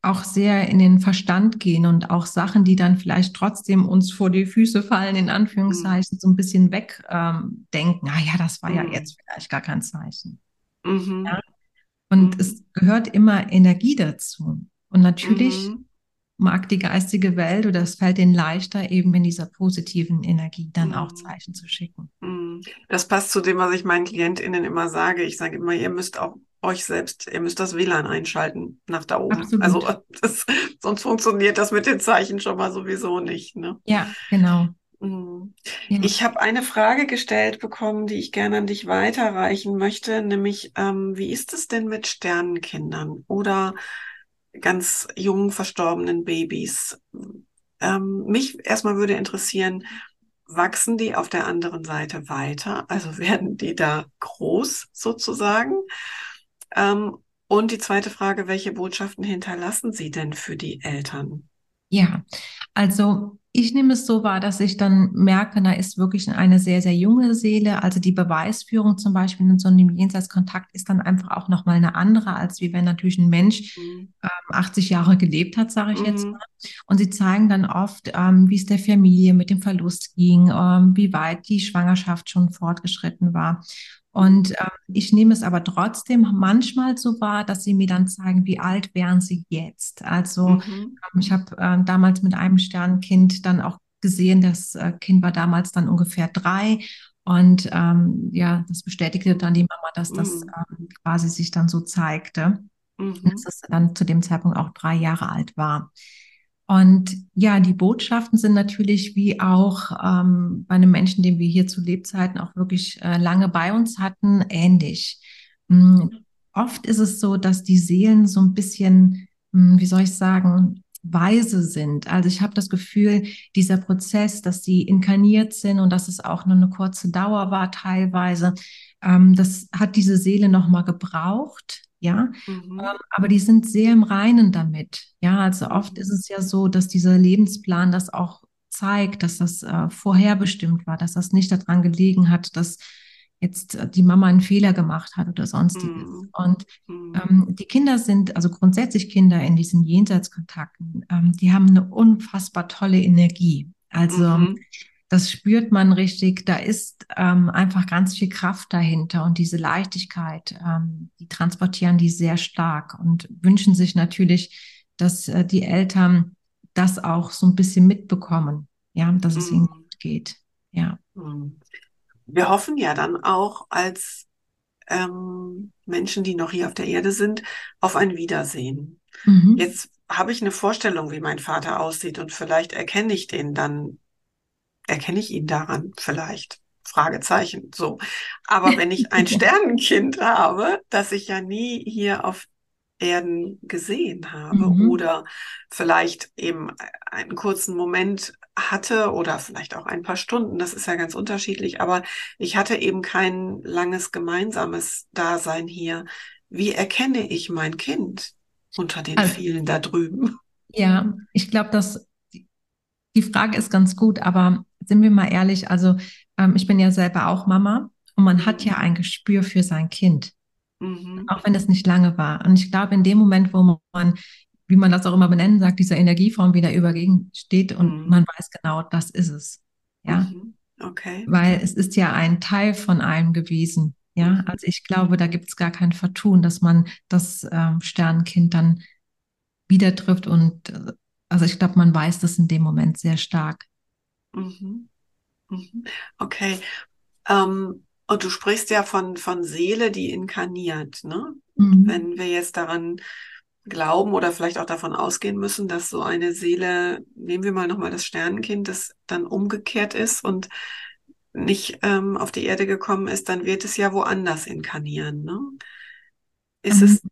auch sehr in den Verstand gehen und auch Sachen, die dann vielleicht trotzdem uns vor die Füße fallen, in Anführungszeichen, mhm. so ein bisschen wegdenken. Ähm, ah ja, das war mhm. ja jetzt vielleicht gar kein Zeichen. Mhm. Ja? Und es gehört immer Energie dazu. Und natürlich mhm mag die geistige Welt oder es fällt ihnen leichter, eben in dieser positiven Energie dann mhm. auch Zeichen zu schicken. Mhm. Das passt zu dem, was ich meinen KlientInnen immer sage. Ich sage immer, ihr müsst auch euch selbst, ihr müsst das WLAN einschalten nach da oben. Absolut. Also <laughs> das, sonst funktioniert das mit den Zeichen schon mal sowieso nicht. Ne? Ja, genau. Mhm. Ja. Ich habe eine Frage gestellt bekommen, die ich gerne an dich weiterreichen möchte, nämlich ähm, wie ist es denn mit Sternenkindern oder ganz jungen verstorbenen Babys. Ähm, mich erstmal würde interessieren, wachsen die auf der anderen Seite weiter? Also <laughs> werden die da groß sozusagen? Ähm, und die zweite Frage, welche Botschaften hinterlassen sie denn für die Eltern? Ja, also ich nehme es so wahr, dass ich dann merke, da ist wirklich eine sehr, sehr junge Seele. Also die Beweisführung zum Beispiel in so einem Jenseitskontakt ist dann einfach auch nochmal eine andere, als wie wenn natürlich ein Mensch mhm. ähm, 80 Jahre gelebt hat, sage ich mhm. jetzt mal. Und sie zeigen dann oft, ähm, wie es der Familie mit dem Verlust ging, ähm, wie weit die Schwangerschaft schon fortgeschritten war. Und äh, ich nehme es aber trotzdem manchmal so wahr, dass sie mir dann zeigen, wie alt wären sie jetzt. Also mhm. Ähm, ich habe äh, damals mit einem Sternenkind dann auch gesehen, das äh, Kind war damals dann ungefähr drei. Und ähm, ja, das bestätigte dann die Mama, dass das mhm. ähm, quasi sich dann so zeigte, mhm. dass es dann zu dem Zeitpunkt auch drei Jahre alt war. Und ja, die Botschaften sind natürlich wie auch ähm, bei einem Menschen, den wir hier zu Lebzeiten auch wirklich äh, lange bei uns hatten, ähnlich. Mhm. Oft ist es so, dass die Seelen so ein bisschen, mh, hm, wie soll ich sagen, weise sind. Also ich habe das Gefühl, dieser Prozess, dass sie inkarniert sind und dass es auch nur eine kurze Dauer war teilweise, ähm, das hat diese Seele nochmal gebraucht, ja, mhm. ähm, aber die sind sehr im Reinen damit. Ja, also oft ist es ja so, dass dieser Lebensplan das auch zeigt, dass das äh, vorherbestimmt war, dass das nicht daran gelegen hat, dass jetzt äh, die Mama einen Fehler gemacht hat oder sonstiges. Mhm. Und mhm. ähm, die Kinder sind, also grundsätzlich Kinder in diesen Jenseitskontakten, ähm, die haben eine unfassbar tolle Energie. Also mhm das spürt man richtig. Da ist ähm, einfach ganz viel Kraft dahinter und diese Leichtigkeit, ähm, die transportieren die sehr stark und wünschen sich natürlich, dass äh, die Eltern das auch so ein bisschen mitbekommen, ja, dass es mhm. ihnen gut geht. Ja. Mhm. Wir hoffen ja dann auch als ähm, Menschen, die noch hier auf der Erde sind, auf ein Wiedersehen. Mhm. Jetzt habe ich eine Vorstellung, wie mein Vater aussieht und vielleicht erkenne ich den dann erkenne ich ihn daran vielleicht? Fragezeichen, so. Aber wenn ich ein <laughs> Sternenkind habe, das ich ja nie hier auf Erden gesehen habe mhm. oder vielleicht eben einen kurzen Moment hatte oder vielleicht auch ein paar Stunden, das ist ja ganz unterschiedlich, aber ich hatte eben kein langes gemeinsames Dasein hier. Wie erkenne ich mein Kind unter den also, vielen da drüben? Ja, ich glaube, dass die Frage ist ganz gut, aber sind wir mal ehrlich, also ähm, ich bin ja selber auch Mama und man hat ja ein Gespür für sein Kind, mhm. auch wenn es nicht lange war. Und ich glaube, in dem Moment, wo man, wie man das auch immer benennen sagt, dieser Energieform wieder übergegen steht und mhm. man weiß genau, das ist es. Ja. Mhm. Okay. Weil es ist ja ein Teil von einem gewesen. Ja, mhm. also ich glaube, da gibt es gar kein Vertun, dass man das ähm, Sternenkind dann wieder trifft und äh, also ich glaube, man weiß das in dem Moment sehr stark. Mhm. Mhm. Okay. Ähm, und du sprichst ja von, von Seele, die inkarniert, ne? Mhm. Wenn wir jetzt daran glauben oder vielleicht auch davon ausgehen müssen, dass so eine Seele, nehmen wir mal nochmal das Sternenkind, das dann umgekehrt ist und nicht ähm, auf die Erde gekommen ist, dann wird es ja woanders inkarnieren. Ne? Ist mhm. es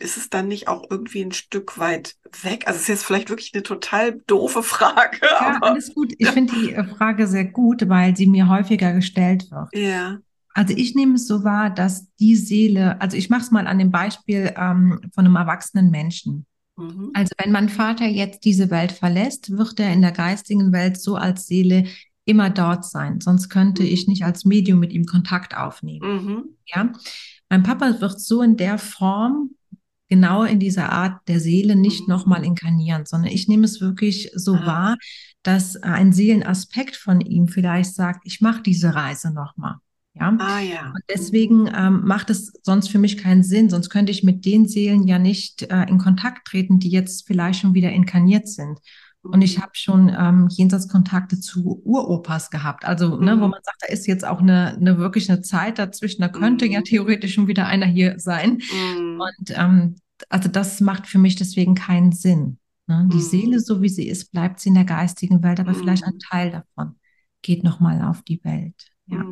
ist es dann nicht auch irgendwie ein Stück weit weg? Also es ist jetzt vielleicht wirklich eine total doofe Frage. Ja, alles gut. Ich ja. finde die äh, Frage sehr gut, weil sie mir häufiger gestellt wird. Ja. Also ich nehme es so wahr, dass die Seele, also ich mache es mal an dem Beispiel ähm, von einem erwachsenen Menschen. Mhm. Also wenn mein Vater jetzt diese Welt verlässt, wird er in der geistigen Welt so als Seele immer dort sein. Sonst könnte mhm. ich nicht als Medium mit ihm Kontakt aufnehmen. Mhm. Ja. Mein Papa wird so in der Form genau in dieser Art der Seele nicht mhm. nochmal inkarnieren, sondern ich nehme es wirklich so ah. wahr, dass ein Seelenaspekt von ihm vielleicht sagt, ich mache diese Reise nochmal. Ja? Ah, ja. Und deswegen ähm, macht es sonst für mich keinen Sinn, sonst könnte ich mit den Seelen ja nicht äh, in Kontakt treten, die jetzt vielleicht schon wieder inkarniert sind. Und ich mhm. habe schon ähm, Jenseitskontakte zu Uropas gehabt. Also, ne, wo mhm. man sagt, da ist jetzt auch eine, eine wirklich eine Zeit dazwischen. Da könnte mhm. ja theoretisch schon wieder einer hier sein. Mhm. Und ähm, also das macht für mich deswegen keinen Sinn. Ne? Die mhm. Seele, so wie sie ist, bleibt sie in der geistigen Welt, aber vielleicht ein Teil davon geht nochmal auf die Welt. Ja.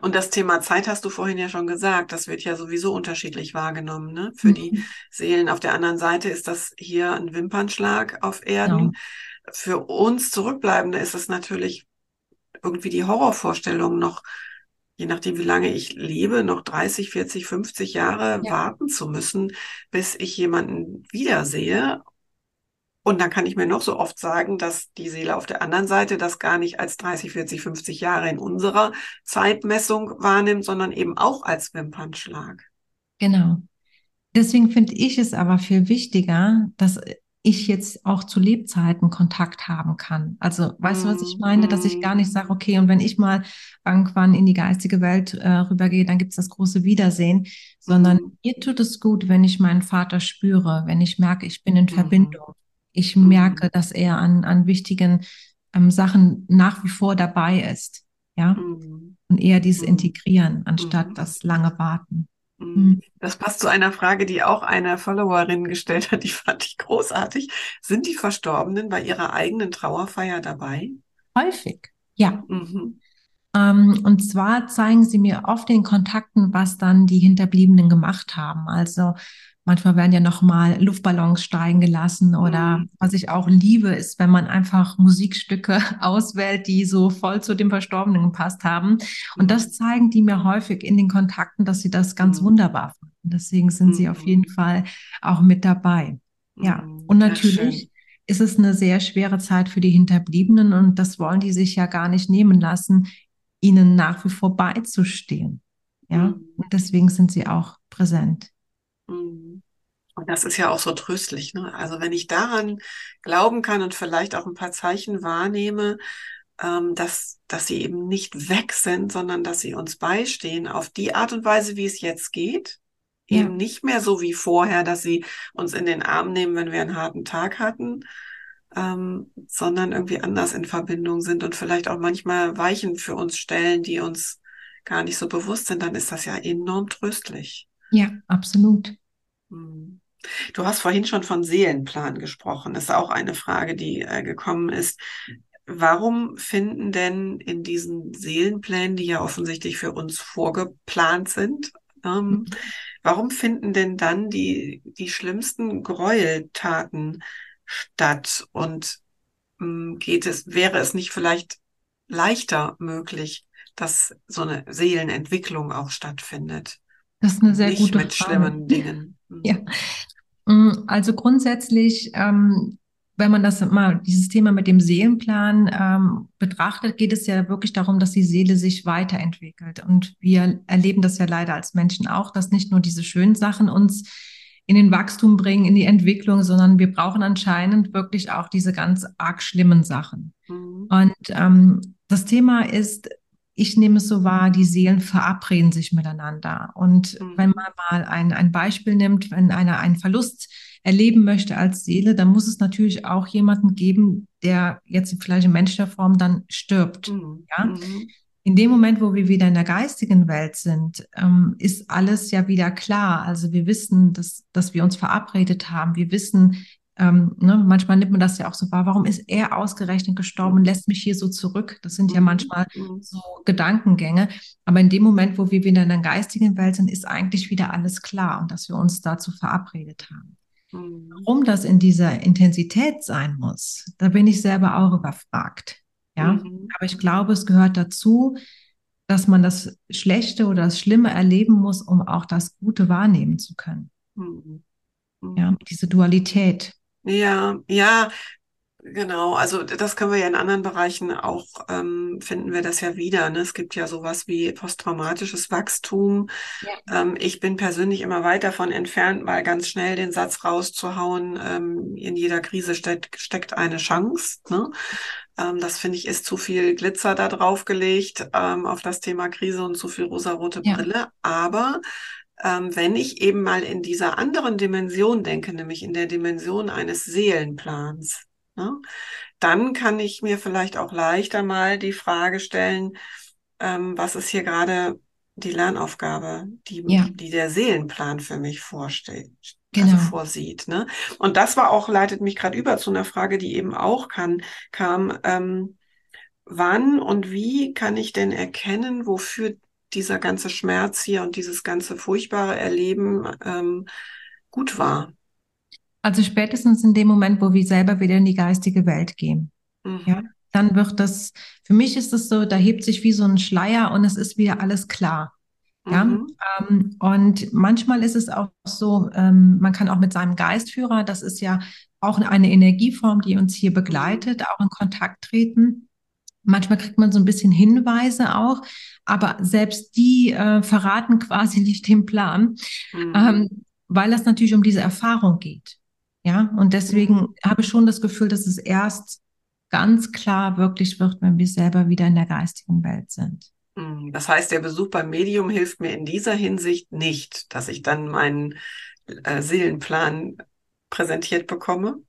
Und das Thema Zeit hast du vorhin ja schon gesagt, das wird ja sowieso unterschiedlich wahrgenommen. Ne? Für mhm. die Seelen auf der anderen Seite ist das hier ein Wimpernschlag auf Erden. Ja. Für uns Zurückbleibende ist es natürlich irgendwie die Horrorvorstellung noch, je nachdem wie lange ich lebe, noch 30, 40, 50 Jahre ja. warten zu müssen, bis ich jemanden wiedersehe und dann kann ich mir noch so oft sagen, dass die Seele auf der anderen Seite das gar nicht als 30, 40, 50 Jahre in unserer Zeitmessung wahrnimmt, sondern eben auch als Wimpernschlag. Genau. Deswegen finde ich es aber viel wichtiger, dass ich jetzt auch zu Lebzeiten Kontakt haben kann. Also, weißt du, was ich meine? Dass ich gar nicht sage, okay, und wenn ich mal irgendwann in die geistige Welt äh, rübergehe, dann gibt es das große Wiedersehen, sondern mm. mir tut es gut, wenn ich meinen Vater spüre, wenn ich merke, ich bin in mm. Verbindung ich merke, dass er an, an wichtigen ähm, Sachen nach wie vor dabei ist. Ja. Mhm. Und eher dieses mhm. Integrieren, anstatt mhm. das lange Warten. Mhm. mhm. Das passt zu einer Frage, die auch eine Followerin gestellt hat, die fand ich großartig. Sind die Verstorbenen bei ihrer eigenen Trauerfeier dabei? Häufig, ja. Mhm. Ähm, und zwar zeigen sie mir oft den Kontakten, was dann die Hinterbliebenen gemacht haben. Also Manchmal werden ja noch mal Luftballons steigen gelassen oder mhm. was ich auch liebe, ist, wenn man einfach Musikstücke <laughs> auswählt, die so voll zu dem Verstorbenen gepasst haben. Und das mhm. zeigen die mir häufig in den Kontakten, dass sie das ganz mhm. wunderbar finden. Deswegen sind sie auf jeden Fall auch mit dabei. Ja, und natürlich ist es eine sehr schwere Zeit für die Hinterbliebenen und das wollen die sich ja gar nicht nehmen lassen, ihnen nach wie vor beizustehen. Ja, und deswegen sind sie auch präsent. Und das ist ja auch so tröstlich. Ne? Also wenn ich daran glauben kann und vielleicht auch ein paar Zeichen wahrnehme, ähm, dass, dass sie eben nicht weg sind, sondern dass sie uns beistehen auf die Art und Weise, wie es jetzt geht. Ja. Eben nicht mehr so wie vorher, dass sie uns in den Arm nehmen, wenn wir einen harten Tag hatten, ähm, sondern irgendwie anders in Verbindung sind und vielleicht auch manchmal Weichen für uns stellen, die uns gar nicht so bewusst sind, dann ist das ja enorm tröstlich. Ja, absolut. Hm. Du hast vorhin schon von Seelenplan gesprochen. Das ist auch eine Frage, die äh, gekommen ist. Warum finden denn in diesen Seelenplänen, die ja offensichtlich für uns vorgeplant sind, ähm, mhm. warum finden denn dann die, die schlimmsten Gräueltaten statt? Und ähm, geht es, wäre es nicht vielleicht leichter möglich, dass so eine Seelenentwicklung auch stattfindet? Das ist eine sehr Nicht gute mit Frage. schlimmen <laughs> Dingen. Ja. Mm, also grundsätzlich, ähm, wenn man das mal, dieses Thema mit dem Seelenplan ähm, betrachtet, geht es ja wirklich darum, dass die Seele sich weiterentwickelt. Und wir erleben das ja leider als Menschen auch, dass nicht nur diese schönen Sachen uns in den Wachstum bringen, in die Entwicklung, sondern wir brauchen anscheinend wirklich auch diese ganz arg schlimmen Sachen. Mhm. Und ähm, das Thema ist, ich nehme es so wahr, die Seelen verabreden sich miteinander. Und mhm. wenn man mal ein, ein Beispiel nimmt, wenn einer einen Verlust erleben möchte als Seele, dann muss es natürlich auch jemanden geben, der jetzt vielleicht in menschlicher Form dann stirbt. Mhm. Ja? Mhm. In dem Moment, wo wir wieder in der geistigen Welt sind, ähm, ist alles ja wieder klar. Also wir wissen, dass, dass wir uns verabredet haben. Wir wissen, ähm, ne, manchmal nimmt man das ja auch so wahr, warum ist er ausgerechnet gestorben und lässt mich hier so zurück? Das sind ja mhm. manchmal mhm. so Gedankengänge. Aber in dem Moment, wo wir wieder in der geistigen Welt sind, ist eigentlich wieder alles klar und dass wir uns dazu verabredet haben. Mhm. Warum das in dieser Intensität sein muss, da bin ich selber auch überfragt. Ja, mhm. aber ich glaube, es gehört dazu, dass man das Schlechte oder das Schlimme erleben muss, um auch das Gute wahrnehmen zu können. Mhm. Ja, diese Dualität. Ja, ja, genau. Also das können wir ja in anderen Bereichen auch, ähm, finden wir das ja wieder. Ne? Es gibt ja sowas wie posttraumatisches Wachstum. Ja. Ähm, ich bin persönlich immer weit davon entfernt, mal ganz schnell den Satz rauszuhauen, ähm, in jeder Krise steckt, steckt eine Chance. Ne? Ähm, das finde ich ist zu viel Glitzer da drauf gelegt ähm, auf das Thema Krise und zu viel rosarote ja. Brille. Aber ähm, wenn ich eben mal in dieser anderen Dimension denke, nämlich in der Dimension eines Seelenplans, ne, dann kann ich mir vielleicht auch leichter mal die Frage stellen, ähm, was ist hier gerade die Lernaufgabe, die, ja. die der Seelenplan für mich vorstellt, also genau. also vorsieht. Ne? Und das war auch, leitet mich gerade über zu einer Frage, die eben auch kann, kam, ähm, wann und wie kann ich denn erkennen, wofür dieser ganze Schmerz hier und dieses ganze furchtbare Erleben ähm, gut war. Also spätestens in dem Moment, wo wir selber wieder in die geistige Welt gehen. Mhm. Ja, dann wird das, für mich ist es so, da hebt sich wie so ein Schleier und es ist wieder alles klar. Ja, mhm. ähm, und manchmal ist es auch so, ähm, man kann auch mit seinem Geistführer, das ist ja auch eine Energieform, die uns hier begleitet, auch in Kontakt treten. Manchmal kriegt man so ein bisschen Hinweise auch, aber selbst die äh, verraten quasi <laughs> nicht den Plan, mhm. ähm, weil es natürlich um diese Erfahrung geht. Ja, und deswegen mhm. habe ich schon das Gefühl, dass es erst ganz klar wirklich wird, wenn wir selber wieder in der geistigen Welt sind. Mhm. Das heißt, der Besuch beim Medium hilft mir in dieser Hinsicht nicht, dass ich dann meinen äh, Seelenplan präsentiert bekomme?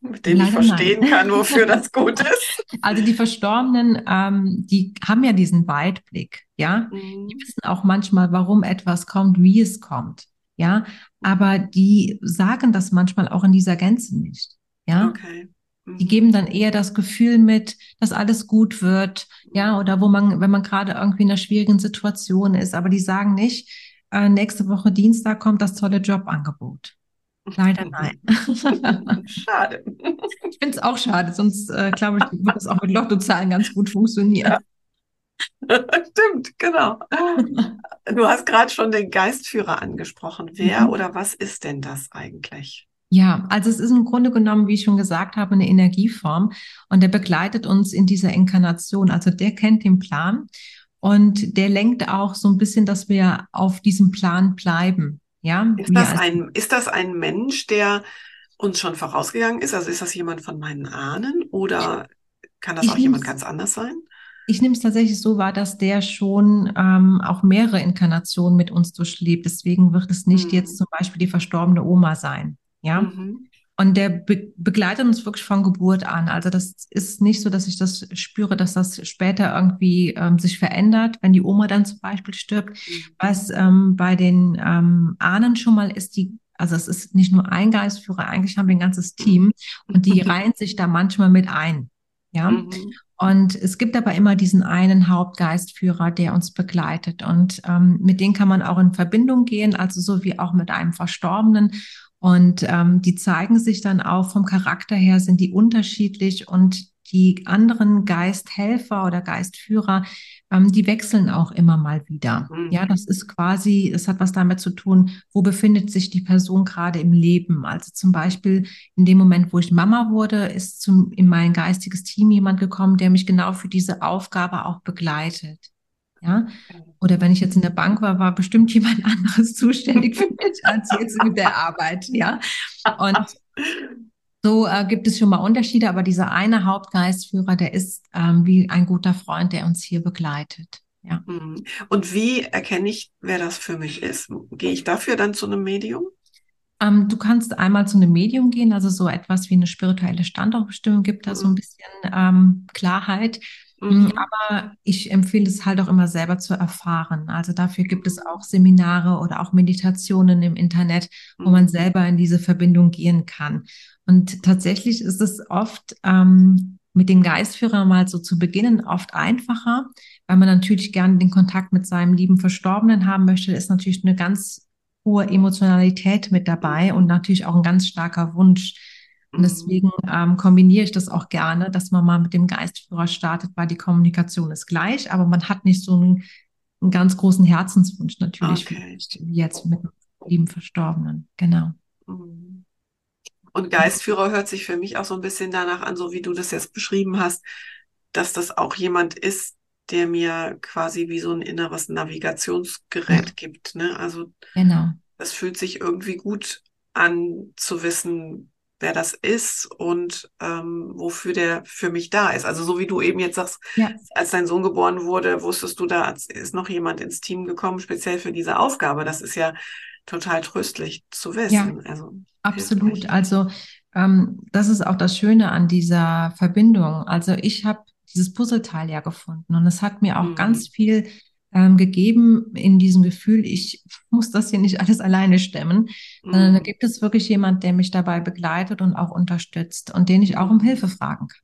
Mit dem Leider ich verstehen nein. kann, wofür das <laughs> gut ist. Also die Verstorbenen, ähm, die haben ja diesen Weitblick, ja. Mhm. Die wissen auch manchmal, warum etwas kommt, wie es kommt, ja. Aber die sagen das manchmal auch in dieser Gänze nicht, ja. Okay. Mhm. Die geben dann eher das Gefühl mit, dass alles gut wird, ja, oder wo man, wenn man gerade irgendwie in einer schwierigen Situation ist, aber die sagen nicht, äh, nächste Woche Dienstag kommt das tolle Jobangebot. Leider nein. <laughs> <laughs> schade. Ich finde es auch schade, sonst äh, glaube ich, würde es auch mit Lottozahlen ganz gut funktionieren. Ja. <laughs> Stimmt, genau. Du hast gerade schon den Geistführer angesprochen. Wer mhm. oder was ist denn das eigentlich? Ja, also es ist im Grunde genommen, wie ich schon gesagt habe, eine Energieform und der begleitet uns in dieser Inkarnation. Also der kennt den Plan und der lenkt auch so ein bisschen, dass wir auf diesem Plan bleiben. Ja, ist das ein, ist das ein Mensch, der uns schon vorausgegangen ist? Also ist das jemand von meinen Ahnen oder kann das auch jemand ganz anders sein? Ich nehme es tatsächlich so wahr, dass der schon ähm, auch mehrere Inkarnationen mit uns durchlebt. Deswegen wird es nicht mhm. jetzt zum Beispiel die verstorbene Oma sein. Ja. Mhm. Und der be begleitet uns wirklich von Geburt an. Also das ist nicht so, dass ich das spüre, dass das später irgendwie ähm, sich verändert, wenn die Oma dann zum Beispiel stirbt. Mhm. Was ähm, bei den ähm, Ahnen schon mal ist, die, also es ist nicht nur ein Geistführer, eigentlich haben wir ein ganzes Team und die reihen sich da manchmal mit ein. Ja. Mhm. Und es gibt aber immer diesen einen Hauptgeistführer, der uns begleitet. Und ähm, mit dem kann man auch in Verbindung gehen, also so wie auch mit einem Verstorbenen. Und ähm, die zeigen sich dann auch vom Charakter her, sind die unterschiedlich und die anderen Geisthelfer oder Geistführer, ähm, die wechseln auch immer mal wieder. Mhm. Ja, das ist quasi, es hat was damit zu tun, wo befindet sich die Person gerade im Leben. Also zum Beispiel in dem Moment, wo ich Mama wurde, ist zum, in mein geistiges Team jemand gekommen, der mich genau für diese Aufgabe auch begleitet. Ja, oder wenn ich jetzt in der Bank war, war bestimmt jemand <laughs> anderes zuständig für mich als jetzt mit der Arbeit. Ja, und so äh, gibt es schon mal Unterschiede, aber dieser eine Hauptgeistführer, der ist ähm, wie ein guter Freund, der uns hier begleitet. Ja. Mhm. Und wie erkenne ich, wer das für mich ist? Gehe ich dafür dann zu einem Medium? Ähm, du kannst einmal zu einem Medium gehen, also so etwas wie eine spirituelle Standortbestimmung gibt da mhm. so ein bisschen ähm, Klarheit. Mhm. Aber ich empfehle es halt auch immer selber zu erfahren. Also dafür gibt es auch Seminare oder auch Meditationen im Internet, wo man Mhm. selber in diese Verbindung gehen kann. Und tatsächlich ist es oft ähm, mit dem Geistführer mal so zu beginnen oft einfacher, weil man natürlich gerne den Kontakt mit seinem lieben Verstorbenen haben möchte. Ist natürlich eine ganz hohe Emotionalität mit dabei und natürlich auch ein ganz starker Wunsch. Und Mhm. deswegen ähm, kombiniere ich das auch gerne, dass man mal mit dem Geistführer startet, weil die Kommunikation ist gleich, aber man hat nicht so einen, einen ganz großen Herzenswunsch natürlich, Okay. wie jetzt mit lieben Verstorbenen. Genau. Mhm. Und Geistführer hört sich für mich auch so ein bisschen danach an, so wie du das jetzt beschrieben hast, dass das auch jemand ist, der mir quasi wie so ein inneres Navigationsgerät Ja. gibt. Ne? Also Genau. das fühlt sich irgendwie gut an zu wissen, wer das ist und ähm, wofür der für mich da ist. Also so wie du eben jetzt sagst, Ja, als dein Sohn geboren wurde, wusstest du, da ist noch jemand ins Team gekommen, speziell für diese Aufgabe. Das ist ja total tröstlich zu ja, wissen. Also absolut. Also ähm, das ist auch das Schöne an dieser Verbindung. Also ich habe dieses Puzzleteil ja gefunden und es hat mir auch ganz Mhm. viel ähm, gegeben in diesem Gefühl, ich muss das hier nicht alles alleine stemmen, da Mhm. gibt es wirklich jemand, der mich dabei begleitet und auch unterstützt und den ich auch um. Hilfe fragen kann.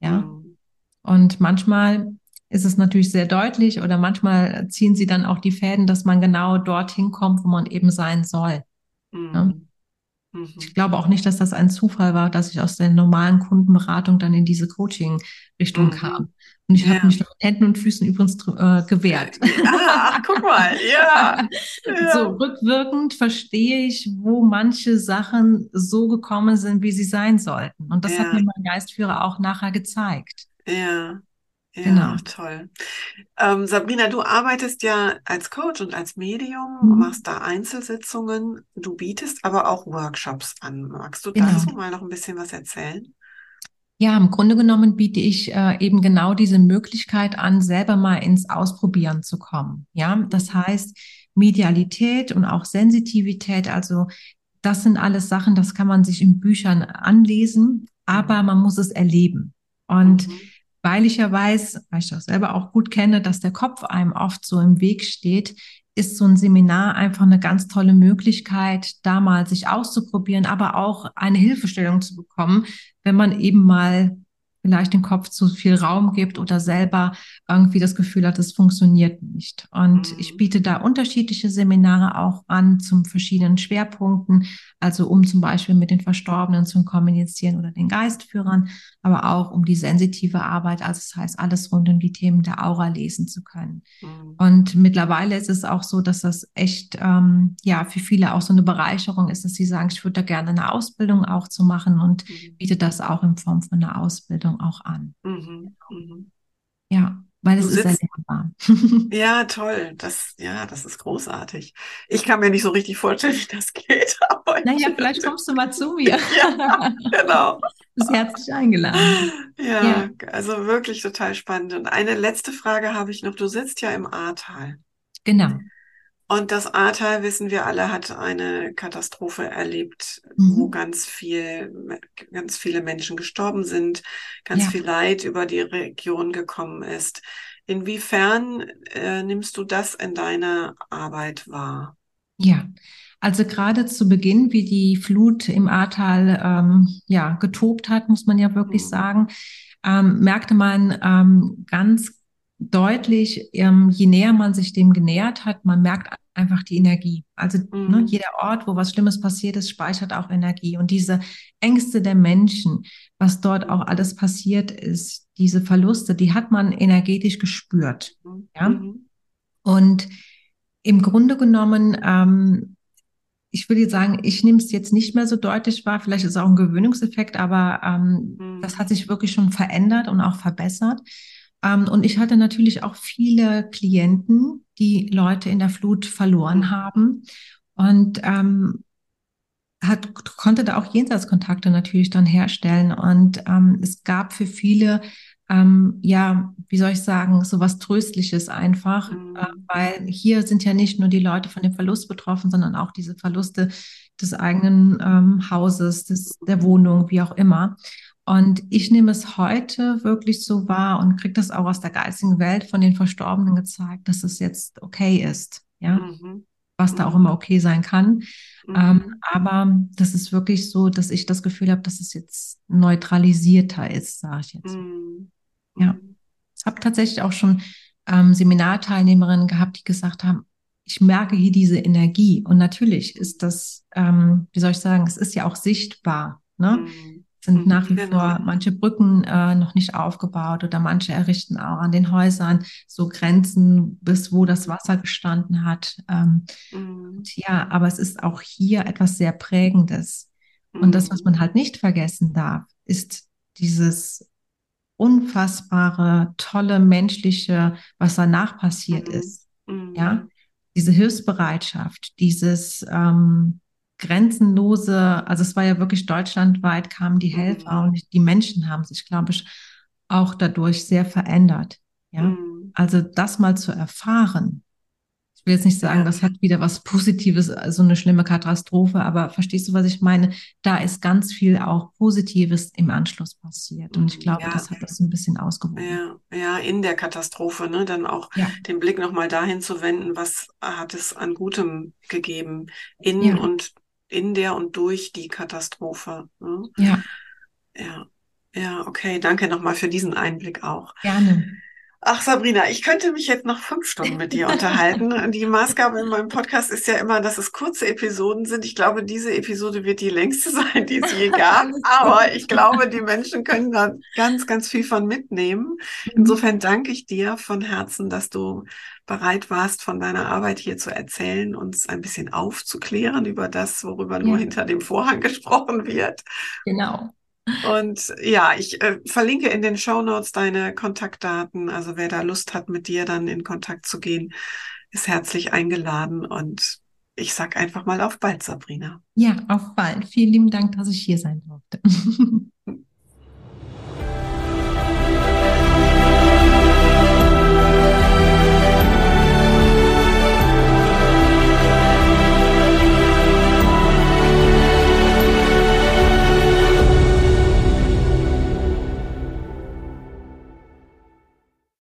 Ja. Mhm. Und manchmal ist es natürlich sehr deutlich oder manchmal ziehen sie dann auch die Fäden, dass man genau dorthin kommt, wo man eben sein soll. Ne? Mhm. Ich Mhm. glaube auch nicht, dass das ein Zufall war, dass ich aus der normalen Kundenberatung dann in diese Coaching-Richtung Mhm. kam. Und ich habe Ja. mich noch mit Händen und Füßen übrigens äh, gewehrt. Äh, ah, ach, guck mal, ja, <laughs> So ja, rückwirkend verstehe ich, wo manche Sachen so gekommen sind, wie sie sein sollten. Und das hat ja, mir mein Geistführer auch nachher gezeigt. ja, ja, Genau. toll. Ähm, Sabrina, du arbeitest ja als Coach und als Medium, Mhm. machst da Einzelsitzungen, du bietest aber auch Workshops an. Magst du Genau. dazu mal noch ein bisschen was erzählen? Ja, im Grunde genommen biete ich äh, eben genau diese Möglichkeit an, selber mal ins Ausprobieren zu kommen. Ja, das heißt Medialität und auch Sensitivität. Also das sind alles Sachen, das kann man sich in Büchern anlesen, aber Mhm. man muss es erleben. Und Mhm. Weil ich ja weiß, weil ich das selber auch gut kenne, dass der Kopf einem oft so im Weg steht, ist so ein Seminar einfach eine ganz tolle Möglichkeit, da mal sich auszuprobieren, aber auch eine Hilfestellung zu bekommen, wenn man eben mal vielleicht den Kopf zu viel Raum gibt oder selber irgendwie das Gefühl hat, es funktioniert nicht. Und ich Mhm. biete da unterschiedliche Seminare auch an zum verschiedenen Schwerpunkten, also um zum Beispiel mit den Verstorbenen zu kommunizieren oder den Geistführern, aber auch um die sensitive Arbeit, also das heißt alles rund um die Themen der Aura lesen zu können. Mhm. Und mittlerweile ist es auch so, dass das echt ähm, ja für viele auch so eine Bereicherung ist, dass sie sagen, ich würde da gerne eine Ausbildung auch zu machen und Mhm. biete das auch in Form von einer Ausbildung auch an. Mhm. Mhm. Ja, weil Du es ist sitzt, erlernbar. <laughs> ja, toll. Das, ja, das ist großartig. Ich kann mir nicht so richtig vorstellen, wie das geht, <laughs> aber Naja, ich, vielleicht kommst du mal zu <laughs> mir. ja, genau. Du bist herzlich eingeladen. Ja, Ja, also wirklich total spannend. Und eine letzte Frage habe ich noch. Du sitzt ja im Ahrtal. genau. Und das Ahrtal, wissen wir alle, hat eine Katastrophe erlebt, wo Mhm. ganz viel, ganz viele Menschen gestorben sind, ganz Ja. viel Leid über die Region gekommen ist. Inwiefern äh, nimmst du das in deiner Arbeit wahr? Ja, also gerade zu Beginn, wie die Flut im Ahrtal ähm, ja, getobt hat, muss man ja wirklich Mhm. sagen, ähm, merkte man ähm, ganz deutlich, ähm, je näher man sich dem genähert hat, man merkt einfach die Energie. Also ne, Mhm. jeder Ort, wo was Schlimmes passiert ist, speichert auch Energie. Und diese Ängste der Menschen, was dort auch alles passiert ist, diese Verluste, die hat man energetisch gespürt. Mhm. Ja. Mhm. Und im Grunde genommen, ähm, ich würde sagen, ich nehme es jetzt nicht mehr so deutlich wahr. Vielleicht ist es auch ein Gewöhnungseffekt, aber ähm, das Mhm. hat sich wirklich schon verändert und auch verbessert. Ähm, und ich hatte natürlich auch viele Klienten, die Leute in der Flut verloren Mhm. haben und ähm, hat, konnte da auch Jenseitskontakte natürlich dann herstellen. Und ähm, es gab für viele, ähm, ja, wie soll ich sagen, so was Tröstliches einfach, äh, Mhm. weil hier sind ja nicht nur die Leute von dem Verlust betroffen, sondern auch diese Verluste des eigenen ähm, Hauses, des, der Wohnung, wie auch immer. Und ich nehme es heute wirklich so wahr und kriege das auch aus der geistigen Welt von den Verstorbenen gezeigt, dass es jetzt okay ist, ja, mhm. was da auch immer okay sein kann. Mhm. Ähm, aber das ist wirklich so, dass ich das Gefühl habe, dass es jetzt neutralisierter ist, sage ich jetzt. Mhm. Ja, ich habe tatsächlich auch schon ähm, Seminarteilnehmerinnen gehabt, die gesagt haben, ich merke hier diese Energie. Und natürlich ist das, ähm, wie soll ich sagen, es ist ja auch sichtbar. Ne? Mhm. Sind nach wie genau. vor manche Brücken äh, noch nicht aufgebaut oder manche errichten auch an den Häusern so Grenzen, bis wo das Wasser gestanden hat. Ähm, mhm. Ja, aber es ist auch hier etwas sehr Prägendes. Mhm. Und das, was man halt nicht vergessen darf, ist dieses unfassbare, tolle menschliche, was danach passiert mhm. ist. Ja, mhm diese Hilfsbereitschaft, dieses ähm, grenzenlose, also es war ja wirklich deutschlandweit kamen die Helfer mhm. und die Menschen haben sich, glaube ich, auch dadurch sehr verändert. Ja, mhm. also das mal zu erfahren, ich will jetzt nicht sagen, ja. das hat wieder was Positives, so also eine schlimme Katastrophe, aber verstehst du, was ich meine? Da ist ganz viel auch Positives im Anschluss passiert. Und ich glaube, ja. das hat das ein bisschen ausgewogen. Ja, ja, in der Katastrophe, ne? Dann auch den Blick nochmal dahin zu wenden, was hat es an Gutem gegeben in und in der und durch die Katastrophe. Ne? Ja. Ja. Ja, okay. Danke nochmal für diesen Einblick auch. Gerne. Ach, Sabrina, ich könnte mich jetzt noch fünf Stunden mit dir unterhalten. <laughs> Die Maßgabe in meinem Podcast ist ja immer, dass es kurze Episoden sind. Ich glaube, diese Episode wird die längste <laughs> sein, die es je <laughs> gab. Aber ich glaube, die Menschen können da ganz, ganz viel von mitnehmen. Mhm. Insofern danke ich dir von Herzen, dass du bereit warst, von deiner Arbeit hier zu erzählen, uns ein bisschen aufzuklären über das, worüber nur hinter dem Vorhang gesprochen wird. Genau. Und ja, ich äh, verlinke in den Show Notes deine Kontaktdaten. Also wer da Lust hat, mit dir dann in Kontakt zu gehen, ist herzlich eingeladen. Und ich sag einfach mal auf bald, Sabrina. Ja, auf bald. Vielen lieben Dank, dass ich hier sein durfte. <laughs>